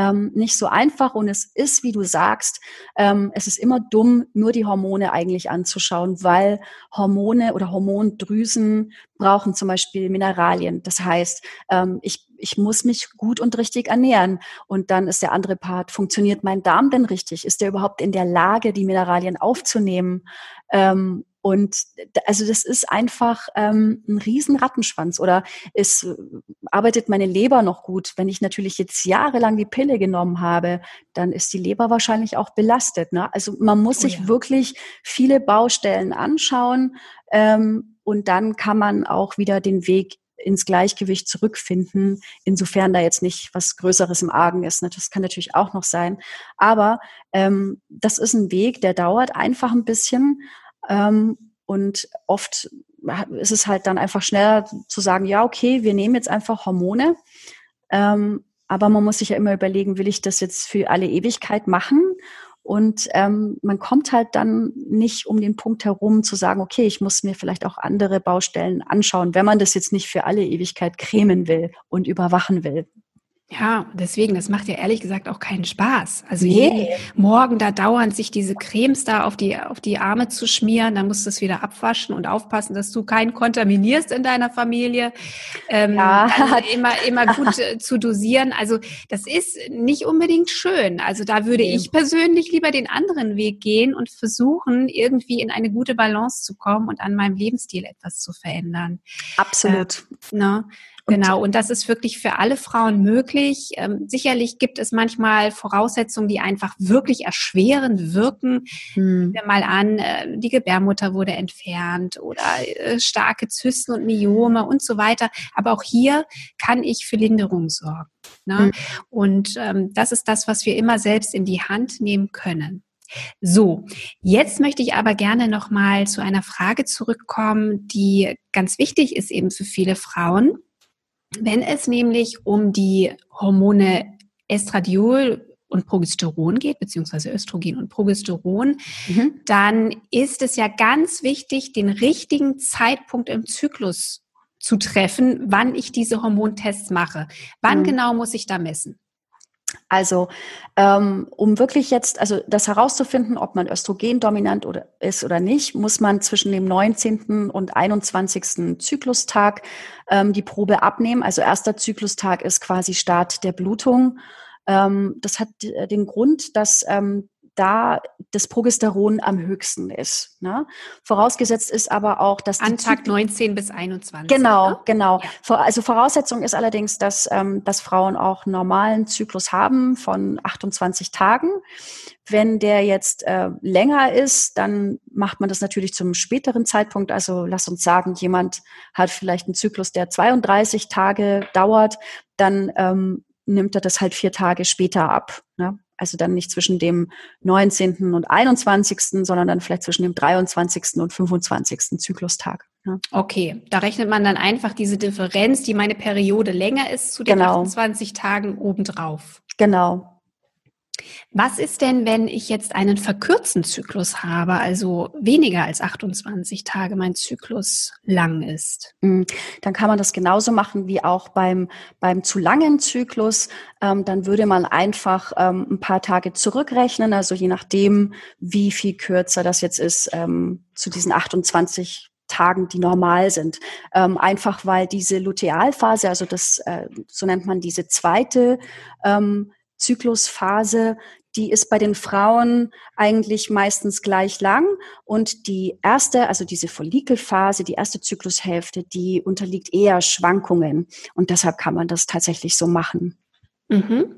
B: ähm, nicht so einfach und es ist, wie du sagst, ähm, es ist immer dumm, nur die Hormone eigentlich anzuschauen, weil Hormone oder Hormondrüsen brauchen zum Beispiel Mineralien. Das heißt, ähm, ich, ich muss mich gut und richtig ernähren. Und dann ist der andere Part, funktioniert mein Darm denn richtig? Ist der überhaupt in der Lage, die Mineralien aufzunehmen? Ähm, und also das ist einfach ähm, ein riesen Rattenschwanz. Oder es äh, arbeitet meine Leber noch gut. Wenn ich natürlich jetzt jahrelang die Pille genommen habe, dann ist die Leber wahrscheinlich auch belastet. Ne? Also man muss oh, sich ja. wirklich viele Baustellen anschauen ähm, und dann kann man auch wieder den Weg ins Gleichgewicht zurückfinden, insofern da jetzt nicht was Größeres im Argen ist. Ne? Das kann natürlich auch noch sein. Aber ähm, das ist ein Weg, der dauert einfach ein bisschen. Ähm, und oft ist es halt dann einfach schneller zu sagen, ja, okay, wir nehmen jetzt einfach Hormone. Ähm, aber man muss sich ja immer überlegen, will ich das jetzt für alle Ewigkeit machen? Und ähm, man kommt halt dann nicht um den Punkt herum zu sagen, okay, ich muss mir vielleicht auch andere Baustellen anschauen, wenn man das jetzt nicht für alle Ewigkeit cremen will und überwachen will.
A: Ja, deswegen, das macht ja ehrlich gesagt auch keinen Spaß. Also nee. Morgen da dauernd sich diese Cremes da auf die, auf die Arme zu schmieren, dann musst du es wieder abwaschen und aufpassen, dass du keinen kontaminierst in deiner Familie. Ähm, ja. immer, immer gut äh, zu dosieren. Also das ist nicht unbedingt schön. Also da würde nee. ich persönlich lieber den anderen Weg gehen und versuchen, irgendwie in eine gute Balance zu kommen und an meinem Lebensstil etwas zu verändern.
B: Absolut.
A: Äh, ne? Genau, und das ist wirklich für alle Frauen möglich. Ähm, sicherlich gibt es manchmal Voraussetzungen, die einfach wirklich erschwerend wirken. Hm. Nehmen wir mal an, äh, die Gebärmutter wurde entfernt oder äh, starke Zysten und Myome und so weiter. Aber auch hier kann ich für Linderung sorgen. Ne? Hm. Und ähm, das ist das, was wir immer selbst in die Hand nehmen können. So, jetzt möchte ich aber gerne noch mal zu einer Frage zurückkommen, die ganz wichtig ist eben für viele Frauen. Wenn es nämlich um die Hormone Estradiol und Progesteron geht, beziehungsweise Östrogen und Progesteron, mhm. dann ist es ja ganz wichtig, den richtigen Zeitpunkt im Zyklus zu treffen, wann ich diese Hormontests mache. Wann mhm. genau muss ich da messen?
B: Also ähm, um wirklich jetzt, also das herauszufinden, ob man östrogendominant oder ist oder nicht, muss man zwischen dem 19. und 21. Zyklustag ähm, die Probe abnehmen. Also erster Zyklustag ist quasi Start der Blutung. Ähm, das hat äh, den Grund, dass ähm, da das Progesteron am höchsten ist. Ne? Vorausgesetzt ist aber auch, dass
A: an Tag 19 bis 21.
B: Genau, ne? genau. Ja. Also Voraussetzung ist allerdings, dass, ähm, dass Frauen auch normalen Zyklus haben von 28 Tagen. Wenn der jetzt äh, länger ist, dann macht man das natürlich zum späteren Zeitpunkt. Also lass uns sagen, jemand hat vielleicht einen Zyklus, der 32 Tage dauert, dann ähm, nimmt er das halt vier Tage später ab. Ne? Also dann nicht zwischen dem 19. und 21., sondern dann vielleicht zwischen dem 23. und 25. Zyklustag.
A: Ja. Okay, da rechnet man dann einfach diese Differenz, die meine Periode länger ist, zu den genau. 28 Tagen obendrauf.
B: Genau,
A: was ist denn, wenn ich jetzt einen verkürzten Zyklus habe, also weniger als 28 Tage mein Zyklus lang ist?
B: Mm, dann kann man das genauso machen wie auch beim, beim zu langen Zyklus. Ähm, dann würde man einfach ähm, ein paar Tage zurückrechnen, also je nachdem, wie viel kürzer das jetzt ist, ähm, zu diesen 28 Tagen, die normal sind. Ähm, einfach weil diese Lutealphase, also das, äh, so nennt man diese zweite ähm, Zyklusphase, die ist bei den Frauen eigentlich meistens gleich lang und die erste, also diese Follikelphase, die erste Zyklushälfte, die unterliegt eher Schwankungen und deshalb kann man das tatsächlich so machen.
A: Mhm.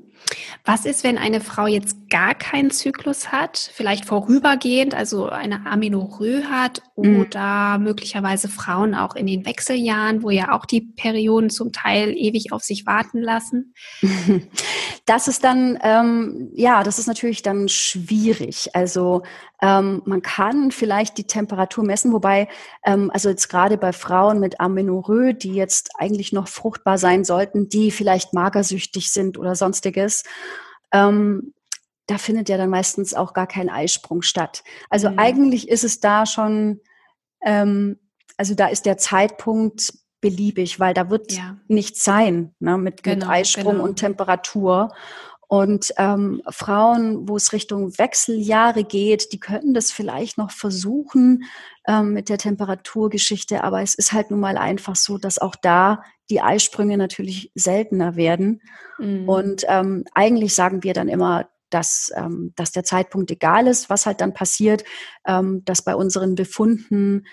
A: Was ist, wenn eine Frau jetzt gar keinen Zyklus hat, vielleicht vorübergehend, also eine Amenorrhoe hat mhm. oder mhm. möglicherweise Frauen auch in den Wechseljahren, wo ja auch die Perioden zum Teil ewig auf sich warten lassen?
B: Das ist dann, ähm, ja, das ist natürlich dann schwierig. Also ähm, man kann vielleicht die Temperatur messen, wobei, ähm, also jetzt gerade bei Frauen mit Amenorrhoe, die jetzt eigentlich noch fruchtbar sein sollten, die vielleicht magersüchtig sind oder sonstiges, ähm, da findet ja dann meistens auch gar kein Eisprung statt. Also mhm. eigentlich ist es da schon, ähm, also da ist der Zeitpunkt beliebig, weil da wird ja. nichts sein ne, mit, genau, mit Eisprung genau. und Temperatur. Und ähm, Frauen, wo es Richtung Wechseljahre geht, die könnten das vielleicht noch versuchen ähm, mit der Temperaturgeschichte, aber es ist halt nun mal einfach so, dass auch da die Eisprünge natürlich seltener werden. Mhm. Und ähm, eigentlich sagen wir dann immer, dass, ähm, dass der Zeitpunkt egal ist, was halt dann passiert, ähm, dass bei unseren Befunden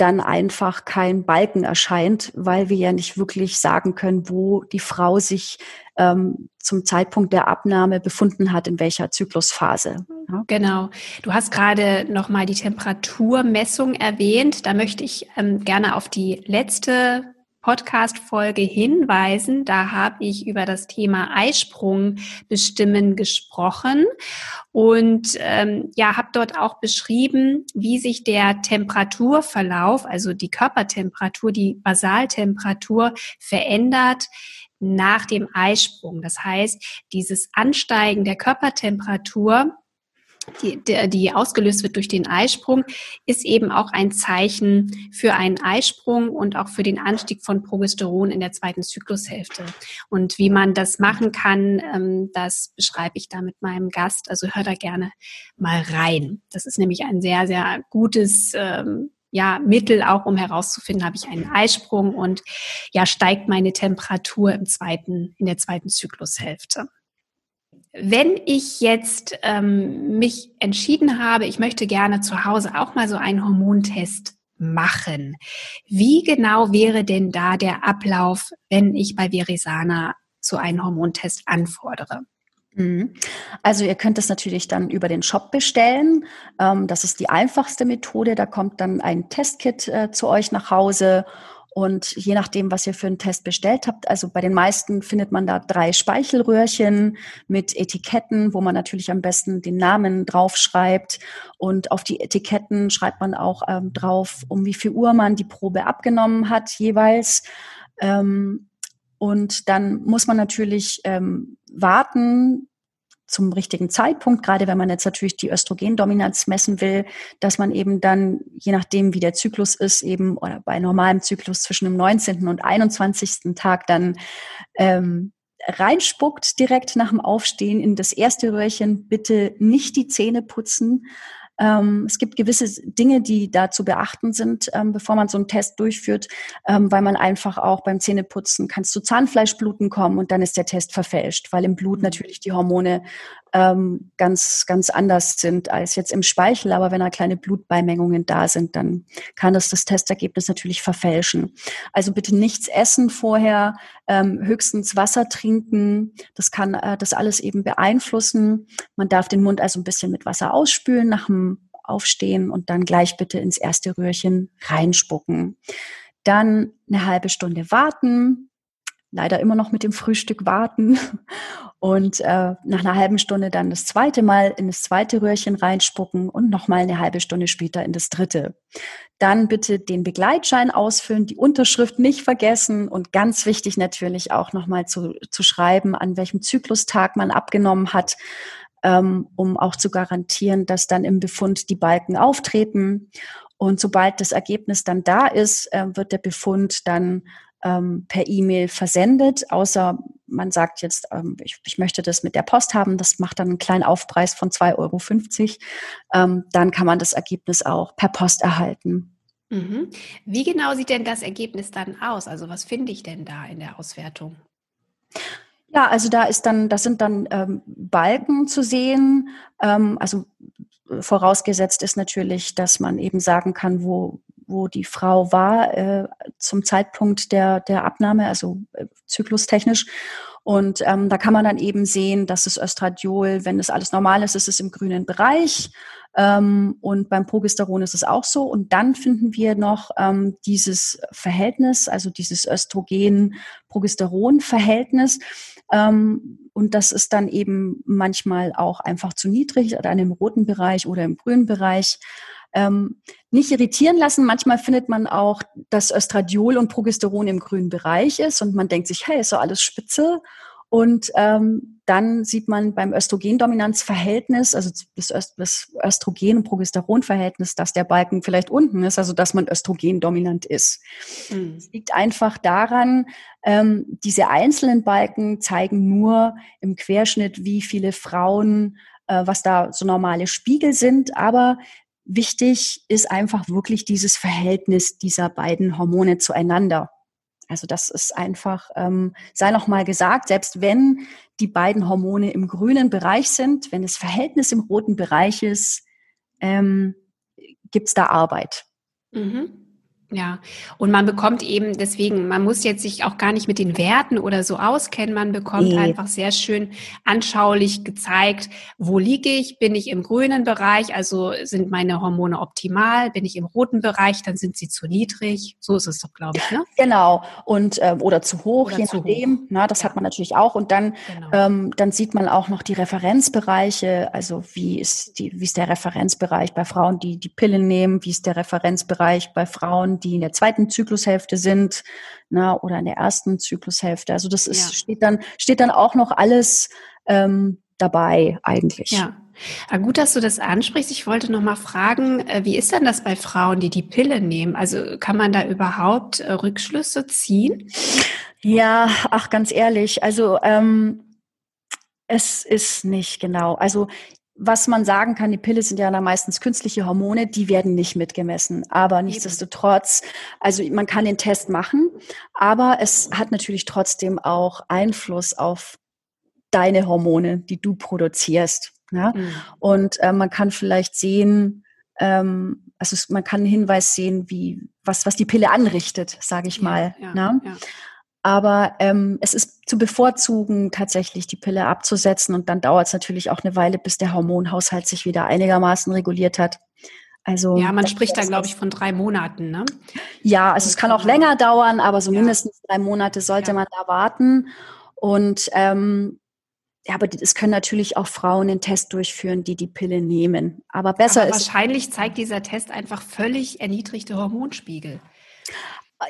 B: dann einfach kein Balken erscheint, weil wir ja nicht wirklich sagen können, wo die Frau sich ähm, zum Zeitpunkt der Abnahme befunden hat, in welcher Zyklusphase.
A: Ja? Genau. Du hast gerade noch mal die Temperaturmessung erwähnt. Da möchte ich ähm, gerne auf die letzte Podcast-Folge hinweisen. Da habe ich über das Thema Eisprung bestimmen gesprochen und ähm, ja, habe dort auch beschrieben, wie sich der Temperaturverlauf, also die Körpertemperatur, die Basaltemperatur verändert nach dem Eisprung. Das heißt, dieses Ansteigen der Körpertemperatur die, die, ausgelöst wird durch den Eisprung, ist eben auch ein Zeichen für einen Eisprung und auch für den Anstieg von Progesteron in der zweiten Zyklushälfte. Und wie man das machen kann, ähm, das beschreibe ich da mit meinem Gast. Also hör da gerne mal rein. Das ist nämlich ein sehr, sehr gutes ähm, ja, Mittel auch, um herauszufinden, habe ich einen Eisprung und ja, steigt meine Temperatur im zweiten, in der zweiten Zyklushälfte. Wenn ich jetzt ähm, mich entschieden habe, ich möchte gerne zu Hause auch mal so einen Hormontest machen, wie genau wäre denn da der Ablauf, wenn ich bei Verisana so einen Hormontest anfordere?
B: Mhm. Also ihr könnt es natürlich dann über den Shop bestellen. Ähm, das ist die einfachste Methode. Da kommt dann ein Testkit äh, zu euch nach Hause und je nachdem, was ihr für einen Test bestellt habt, also bei den meisten findet man da drei Speichelröhrchen mit Etiketten, wo man natürlich am besten den Namen draufschreibt. Und auf die Etiketten schreibt man auch ähm, drauf, um wie viel Uhr man die Probe abgenommen hat jeweils. Ähm, und dann muss man natürlich ähm, warten, zum richtigen Zeitpunkt, gerade wenn man jetzt natürlich die Östrogendominanz messen will, dass man eben dann, je nachdem wie der Zyklus ist, eben oder bei normalem Zyklus zwischen dem 19. und 21. Tag dann ähm, reinspuckt direkt nach dem Aufstehen in das erste Röhrchen, bitte nicht die Zähne putzen, ähm, es gibt gewisse Dinge, die da zu beachten sind, ähm, bevor man so einen Test durchführt, ähm, weil man einfach auch beim Zähneputzen kannst zu Zahnfleischbluten kommen und dann ist der Test verfälscht, weil im Blut mhm. natürlich die Hormone ähm, ganz, ganz anders sind als jetzt im Speichel. Aber wenn da kleine Blutbeimengungen da sind, dann kann das das Testergebnis natürlich verfälschen. Also bitte nichts essen vorher, ähm, höchstens Wasser trinken. Das kann äh, das alles eben beeinflussen. Man darf den Mund also ein bisschen mit Wasser ausspülen nach dem Aufstehen und dann gleich bitte ins erste Röhrchen reinspucken. Dann eine halbe Stunde warten, leider immer noch mit dem Frühstück warten und äh, nach einer halben Stunde dann das zweite Mal in das zweite Röhrchen reinspucken und nochmal eine halbe Stunde später in das dritte. Dann bitte den Begleitschein ausfüllen, die Unterschrift nicht vergessen und ganz wichtig natürlich auch nochmal zu, zu schreiben, an welchem Zyklustag man abgenommen hat, ähm, um auch zu garantieren, dass dann im Befund die Balken auftreten. Und sobald das Ergebnis dann da ist, äh, wird der Befund dann ähm, per E-Mail versendet, außer man sagt jetzt, ähm, ich, ich, möchte das mit der Post haben, das macht dann einen kleinen Aufpreis von 2,50 Euro. Ähm, dann kann man das Ergebnis auch per Post erhalten.
A: Mhm. Wie genau sieht denn das Ergebnis dann aus? Also was finde ich denn da in der Auswertung?
B: Ja, also da ist dann, das sind dann ähm, Balken zu sehen. Ähm, also vorausgesetzt ist natürlich, dass man eben sagen kann, wo, wo die Frau war äh, zum Zeitpunkt der, der Abnahme, also äh, zyklustechnisch. Und ähm, da kann man dann eben sehen, dass das Östradiol, wenn das alles normal ist, ist es im grünen Bereich. Ähm, und beim Progesteron ist es auch so. Und dann finden wir noch ähm, dieses Verhältnis, also dieses Östrogen-Progesteron-Verhältnis. Ähm, und das ist dann eben manchmal auch einfach zu niedrig, oder im roten Bereich oder im grünen Bereich. Ähm, nicht irritieren lassen. Manchmal findet man auch, dass Östradiol und Progesteron im grünen Bereich ist und man denkt sich, hey, ist doch alles spitze. Und ähm, dann sieht man beim Östrogendominanzverhältnis, also das, Öst das Östrogen- und Progesteronverhältnis, dass der Balken vielleicht unten ist, also dass man östrogendominant ist. Mhm. Es liegt einfach daran, ähm, diese einzelnen Balken zeigen nur im Querschnitt, wie viele Frauen, äh, was da so normale Spiegel sind, aber wichtig ist einfach wirklich dieses Verhältnis dieser beiden Hormone zueinander. Also das ist einfach, ähm, sei noch mal gesagt, selbst wenn die beiden Hormone im grünen Bereich sind, wenn das Verhältnis im roten Bereich ist, ähm, gibt es da Arbeit.
A: Mhm. Ja, und man bekommt eben deswegen, man muss jetzt sich auch gar nicht mit den Werten oder so auskennen, man bekommt nee. einfach sehr schön anschaulich gezeigt, wo liege ich, bin ich im grünen Bereich, also sind meine Hormone optimal, bin ich im roten Bereich, dann sind sie zu niedrig, so ist es doch, glaube ich, ne?
B: Genau, und äh, oder zu hoch, oder je zu nachdem, hoch. Na, das ja. hat man natürlich auch. Und dann, genau. ähm, dann sieht man auch noch die Referenzbereiche, also wie ist, die, wie ist der Referenzbereich bei Frauen, die die Pillen nehmen, wie ist der Referenzbereich bei Frauen, die in der zweiten Zyklushälfte sind, na, oder in der ersten Zyklushälfte. Also das ist, ja. steht dann, steht dann auch noch alles ähm, dabei eigentlich.
A: Ja. Ja, gut, dass du das ansprichst. Ich wollte noch mal fragen, äh, wie ist denn das bei Frauen, die die Pille nehmen? Also kann man da überhaupt äh, Rückschlüsse ziehen?
B: Ja, ach, ganz ehrlich. Also ähm, es ist nicht genau. Also was man sagen kann, die Pille sind ja dann meistens künstliche Hormone, die werden nicht mitgemessen. Aber nichtsdestotrotz, also man kann den Test machen, aber es hat natürlich trotzdem auch Einfluss auf deine Hormone, die du produzierst. Ja? Mhm. Und äh, man kann vielleicht sehen, ähm, also man kann einen Hinweis sehen, wie was was die Pille anrichtet, sage ich mal. Ja, ne? ja. Aber ähm, es ist zu bevorzugen, tatsächlich die Pille abzusetzen. Und dann dauert es natürlich auch eine Weile, bis der Hormonhaushalt sich wieder einigermaßen reguliert hat.
A: Also ja, man spricht da, glaube ich, von drei Monaten, ne?
B: Ja, also es kann auch länger dauern, aber so ja. mindestens drei Monate sollte ja. man da warten. Und ähm, ja, aber es können natürlich auch Frauen den Test durchführen, die die Pille nehmen. Aber besser aber
A: ist. Wahrscheinlich zeigt dieser Test einfach völlig erniedrigte Hormonspiegel.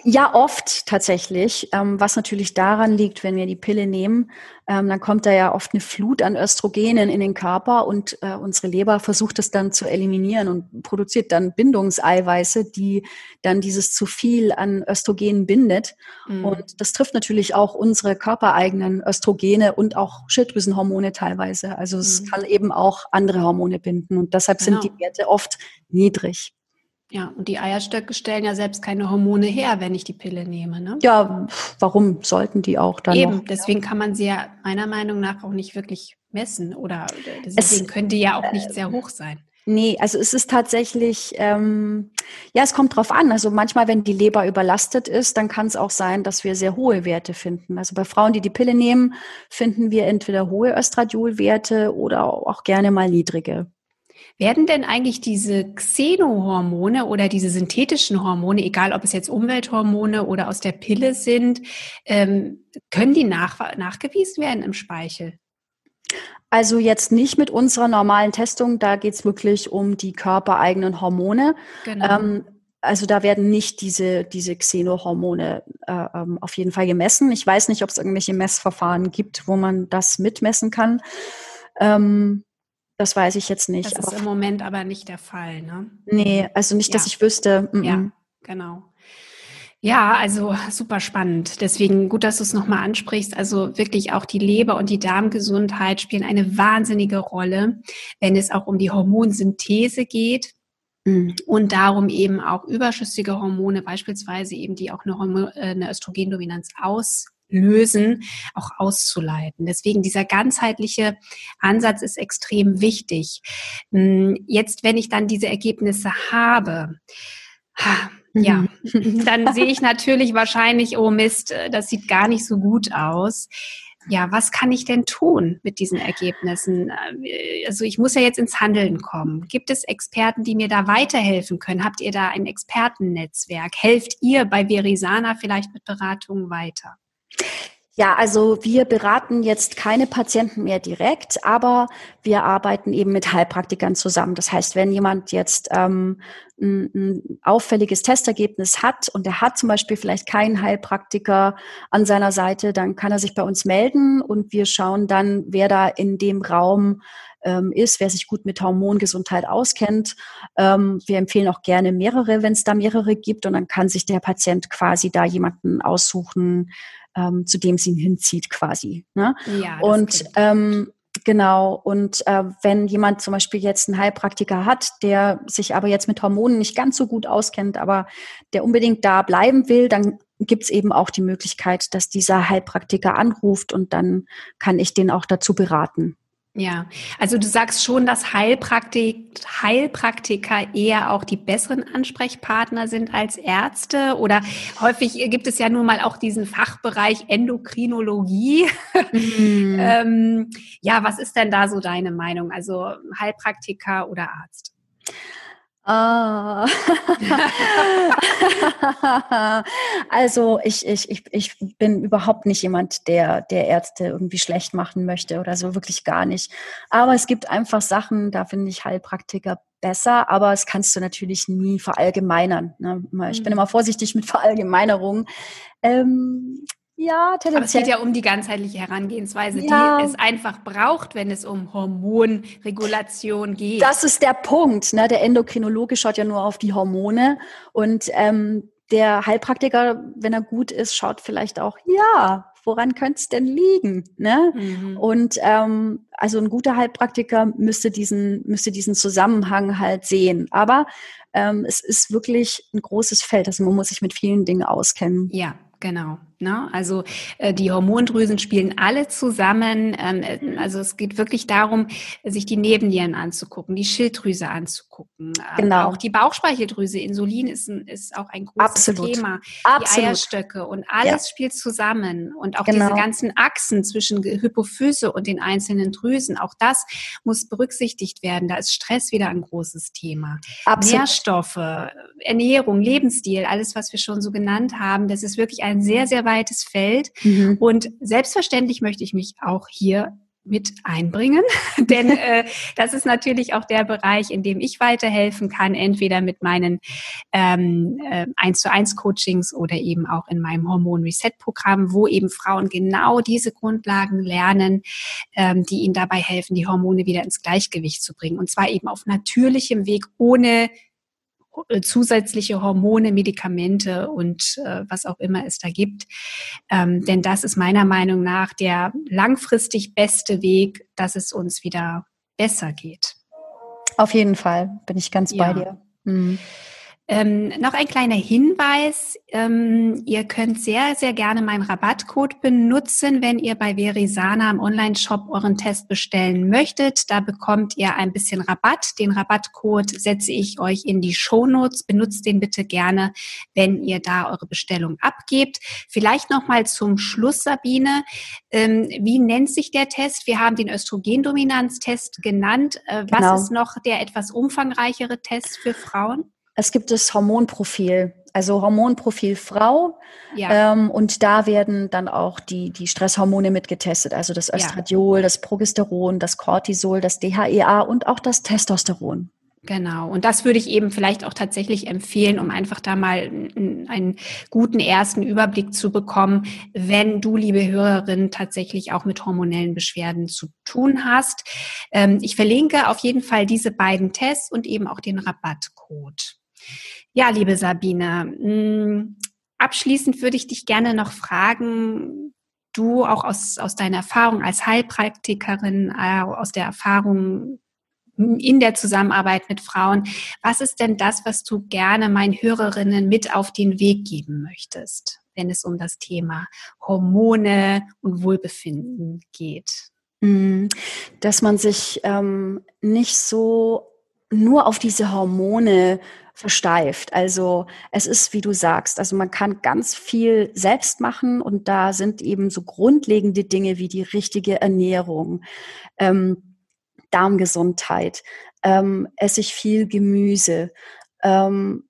B: Ja, oft tatsächlich. Ähm, was natürlich daran liegt, wenn wir die Pille nehmen, ähm, dann kommt da ja oft eine Flut an Östrogenen in den Körper und äh, unsere Leber versucht es dann zu eliminieren und produziert dann Bindungseiweiße, die dann dieses zu viel an Östrogenen bindet. Mhm. Und das trifft natürlich auch unsere körpereigenen Östrogene und auch Schilddrüsenhormone teilweise. Also es mhm. kann eben auch andere Hormone binden und deshalb genau. sind die Werte oft niedrig.
A: Ja, und die Eierstöcke stellen ja selbst keine Hormone her, wenn ich die Pille nehme. Ne?
B: Ja, warum sollten die auch dann?
A: Eben, noch? deswegen kann man sie ja meiner Meinung nach auch nicht wirklich messen oder deswegen es, könnte ja auch nicht sehr hoch sein.
B: Nee, also es ist tatsächlich, ähm, ja, es kommt drauf an. Also manchmal, wenn die Leber überlastet ist, dann kann es auch sein, dass wir sehr hohe Werte finden. Also bei Frauen, die die Pille nehmen, finden wir entweder hohe Östradiolwerte oder auch gerne mal niedrige.
A: Werden denn eigentlich diese Xenohormone oder diese synthetischen Hormone, egal ob es jetzt Umwelthormone oder aus der Pille sind, ähm, können die nach, nachgewiesen werden im Speichel?
B: Also jetzt nicht mit unserer normalen Testung, da geht es wirklich um die körpereigenen Hormone. Genau. Ähm, also da werden nicht diese, diese Xenohormone äh, ähm, auf jeden Fall gemessen. Ich weiß nicht, ob es irgendwelche Messverfahren gibt, wo man das mitmessen kann. Ähm, das weiß ich jetzt nicht.
A: Das ist im Moment aber nicht der Fall, ne?
B: Nee, also nicht, dass ja. ich wüsste.
A: Mm -mm. Ja, genau. Ja, also super spannend. Deswegen gut, dass du es nochmal ansprichst. Also wirklich auch die Leber und die Darmgesundheit spielen eine wahnsinnige Rolle, wenn es auch um die Hormonsynthese geht. Mhm. Und darum eben auch überschüssige Hormone, beispielsweise eben, die auch eine, äh, eine Östrogendominanz aus lösen, auch auszuleiten. Deswegen dieser ganzheitliche Ansatz ist extrem wichtig. Hm, jetzt, wenn ich dann diese Ergebnisse habe, ja, mhm. dann sehe ich natürlich wahrscheinlich, oh Mist, das sieht gar nicht so gut aus. Ja, was kann ich denn tun mit diesen Ergebnissen? Also ich muss ja jetzt ins Handeln kommen. Gibt es Experten, die mir da weiterhelfen können? Habt ihr da ein Expertennetzwerk? Helft ihr bei Verisana vielleicht mit Beratungen weiter?
B: Ja, also wir beraten jetzt keine Patienten mehr direkt, aber wir arbeiten eben mit Heilpraktikern zusammen. Das heißt, wenn jemand jetzt ähm, ein, ein auffälliges Testergebnis hat und er hat zum Beispiel vielleicht keinen Heilpraktiker an seiner Seite, dann kann er sich bei uns melden und wir schauen dann, wer da in dem Raum ähm, ist, wer sich gut mit Hormongesundheit auskennt. Ähm, wir empfehlen auch gerne mehrere, wenn es da mehrere gibt und dann kann sich der Patient quasi da jemanden aussuchen, ähm, zu dem sie ihn hinzieht quasi. Ne? Ja, und ähm, Genau. Und äh, wenn jemand zum Beispiel jetzt einen Heilpraktiker hat, der sich aber jetzt mit Hormonen nicht ganz so gut auskennt, aber der unbedingt da bleiben will, dann gibt es eben auch die Möglichkeit, dass dieser Heilpraktiker anruft und dann kann ich den auch dazu beraten.
A: Ja, also du sagst schon, dass Heilpraktik, Heilpraktiker eher auch die besseren Ansprechpartner sind als Ärzte oder häufig gibt es ja nun mal auch diesen Fachbereich Endokrinologie. Mhm. ähm, ja, was ist denn da so deine Meinung? Also Heilpraktiker oder Arzt?
B: Ah. also ich, ich, ich, ich bin überhaupt nicht jemand, der, der Ärzte irgendwie schlecht machen möchte oder so, wirklich gar nicht. Aber es gibt einfach Sachen, da finde ich Heilpraktiker besser, aber es kannst du natürlich nie verallgemeinern. Ne? Ich bin mhm. immer vorsichtig mit Verallgemeinerungen. Ähm,
A: ja, tendenziell. Aber es geht ja um die ganzheitliche Herangehensweise, ja. die es einfach braucht, wenn es um Hormonregulation geht.
B: Das ist der Punkt. Ne? Der Endokrinologe schaut ja nur auf die Hormone und ähm, der Heilpraktiker, wenn er gut ist, schaut vielleicht auch, ja, woran könnte es denn liegen? Ne? Mhm. Und ähm, also ein guter Heilpraktiker müsste diesen, müsste diesen Zusammenhang halt sehen. Aber ähm, es ist wirklich ein großes Feld. Also man muss sich mit vielen Dingen auskennen.
A: Ja, genau. Ne? Also äh, die Hormondrüsen spielen alle zusammen. Ähm, äh, also es geht wirklich darum, sich die Nebennieren anzugucken, die Schilddrüse anzugucken. Äh, genau. Auch die Bauchspeicheldrüse, Insulin ist, ein, ist auch ein großes Absolut. Thema. Absolut. Die Eierstöcke und alles ja. spielt zusammen. Und auch genau. diese ganzen Achsen zwischen Hypophyse und den einzelnen Drüsen, auch das muss berücksichtigt werden. Da ist Stress wieder ein großes Thema. Absolut. Nährstoffe, Ernährung, Lebensstil, alles, was wir schon so genannt haben, das ist wirklich ein sehr, sehr weites Feld. Mhm. Und selbstverständlich möchte ich mich auch hier mit einbringen, denn äh, das ist natürlich auch der Bereich, in dem ich weiterhelfen kann, entweder mit meinen ähm, äh, 1 zu 1 Coachings oder eben auch in meinem Hormon Reset Programm, wo eben Frauen genau diese Grundlagen lernen, ähm, die ihnen dabei helfen, die Hormone wieder ins Gleichgewicht zu bringen. Und zwar eben auf natürlichem Weg, ohne äh, zusätzliche Hormone, Medikamente und äh, was auch immer es da gibt. Ähm, denn das ist meiner Meinung nach der langfristig beste Weg, dass es uns wieder besser geht.
B: Auf jeden Fall bin ich ganz ja. bei dir. Mhm.
A: Ähm, noch ein kleiner Hinweis. Ähm, ihr könnt sehr, sehr gerne meinen Rabattcode benutzen, wenn ihr bei Verisana im Online-Shop euren Test bestellen möchtet. Da bekommt ihr ein bisschen Rabatt. Den Rabattcode setze ich euch in die Shownotes. Benutzt den bitte gerne, wenn ihr da eure Bestellung abgebt. Vielleicht noch mal zum Schluss, Sabine. Ähm, wie nennt sich der Test? Wir haben den Östrogendominanztest genannt. Äh, genau. Was ist noch der etwas umfangreichere Test für Frauen?
B: Es gibt das Hormonprofil, also Hormonprofil Frau. Ja. Ähm, und da werden dann auch die, die Stresshormone mitgetestet, also das Östradiol, ja. das Progesteron, das Cortisol, das DHEA und auch das Testosteron.
A: Genau. Und das würde ich eben vielleicht auch tatsächlich empfehlen, um einfach da mal einen guten ersten Überblick zu bekommen, wenn du, liebe Hörerin, tatsächlich auch mit hormonellen Beschwerden zu tun hast. Ähm, ich verlinke auf jeden Fall diese beiden Tests und eben auch den Rabattcode. Ja, liebe Sabine, mm, abschließend würde ich dich gerne noch fragen, du auch aus, aus deiner Erfahrung als Heilpraktikerin, äh, aus der Erfahrung in der Zusammenarbeit mit Frauen, was ist denn das, was du gerne meinen Hörerinnen mit auf den Weg geben möchtest, wenn es um das Thema Hormone und Wohlbefinden geht?
B: Mm, dass man sich ähm, nicht so nur auf diese Hormone versteift. Also es ist, wie du sagst, also man kann ganz viel selbst machen und da sind eben so grundlegende Dinge wie die richtige Ernährung, ähm, Darmgesundheit, ähm, esse ich viel Gemüse, ähm,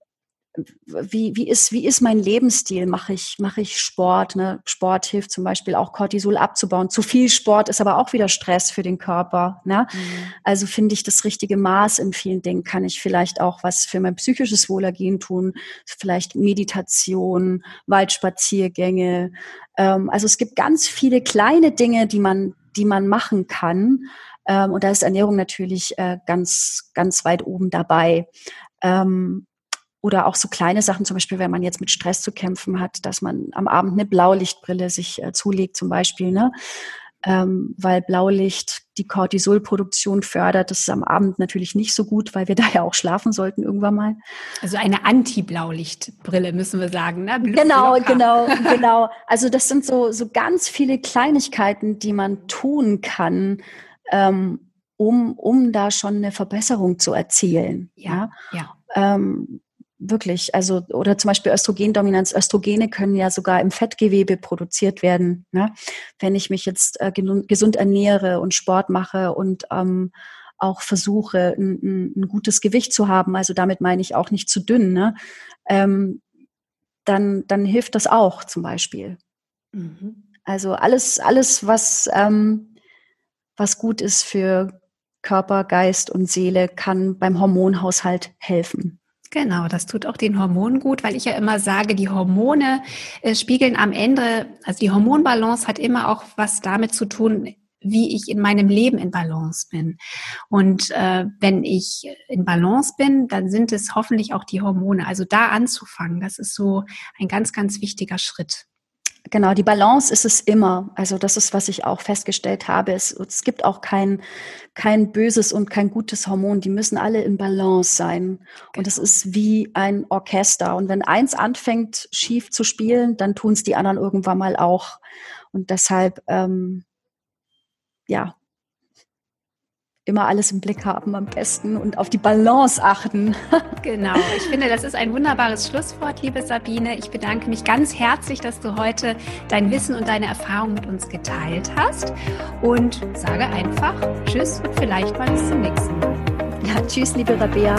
B: wie, wie, ist, wie ist mein Lebensstil? Mache ich, mache ich Sport? Ne? Sport hilft zum Beispiel auch Cortisol abzubauen. Zu viel Sport ist aber auch wieder Stress für den Körper. Ne? Mhm. Also finde ich das richtige Maß in vielen Dingen. Kann ich vielleicht auch was für mein psychisches Wohlergehen tun? Vielleicht Meditation, Waldspaziergänge. Ähm, also es gibt ganz viele kleine Dinge, die man, die man machen kann. Ähm, und da ist Ernährung natürlich äh, ganz, ganz weit oben dabei. Ähm, oder auch so kleine Sachen, zum Beispiel, wenn man jetzt mit Stress zu kämpfen hat, dass man am Abend eine Blaulichtbrille sich äh, zulegt, zum Beispiel, ne? Ähm, weil Blaulicht die Cortisolproduktion fördert. Das ist am Abend natürlich nicht so gut, weil wir da ja auch schlafen sollten irgendwann mal.
A: Also eine Anti-Blaulichtbrille, müssen wir sagen. Ne?
B: Genau, Locker. genau, genau. Also das sind so, so ganz viele Kleinigkeiten, die man tun kann, ähm, um, um da schon eine Verbesserung zu erzielen. Ja, ja. Ähm, wirklich, also oder zum Beispiel Östrogendominanz. Östrogene können ja sogar im Fettgewebe produziert werden. Ne? Wenn ich mich jetzt äh, gesund ernähre und Sport mache und ähm, auch versuche, ein, ein, gutes Gewicht zu haben, also damit meine ich auch nicht zu dünn, ne? ähm, dann, dann hilft das auch zum Beispiel. Mhm. Also alles, alles, was, ähm, was gut ist für Körper, Geist und Seele, kann beim Hormonhaushalt helfen.
A: Genau, das tut auch den Hormonen gut, weil ich ja immer sage, die Hormone äh, spiegeln am Ende, also die Hormonbalance hat immer auch was damit zu tun, wie ich in meinem Leben in Balance bin. Und äh, wenn ich in Balance bin, dann sind es hoffentlich auch die Hormone. Also da anzufangen, das ist so ein ganz, ganz wichtiger Schritt.
B: Genau, die Balance ist es immer. Also das ist, was ich auch festgestellt habe. Es, es, gibt auch kein, kein böses und kein gutes Hormon. Die müssen alle in Balance sein. Und es genau. ist wie ein Orchester. Und wenn eins anfängt, schief zu spielen, dann tun es die anderen irgendwann mal auch. Und deshalb, ähm, ja, immer alles im Blick haben am besten und auf die Balance achten.
A: genau, ich finde, das ist ein wunderbares Schlusswort, liebe Sabine. Ich bedanke mich ganz herzlich, dass du heute dein Wissen und deine Erfahrung mit uns geteilt hast und sage einfach Tschüss und vielleicht mal bis zum nächsten Mal.
B: Ja, tschüss, liebe Rabea.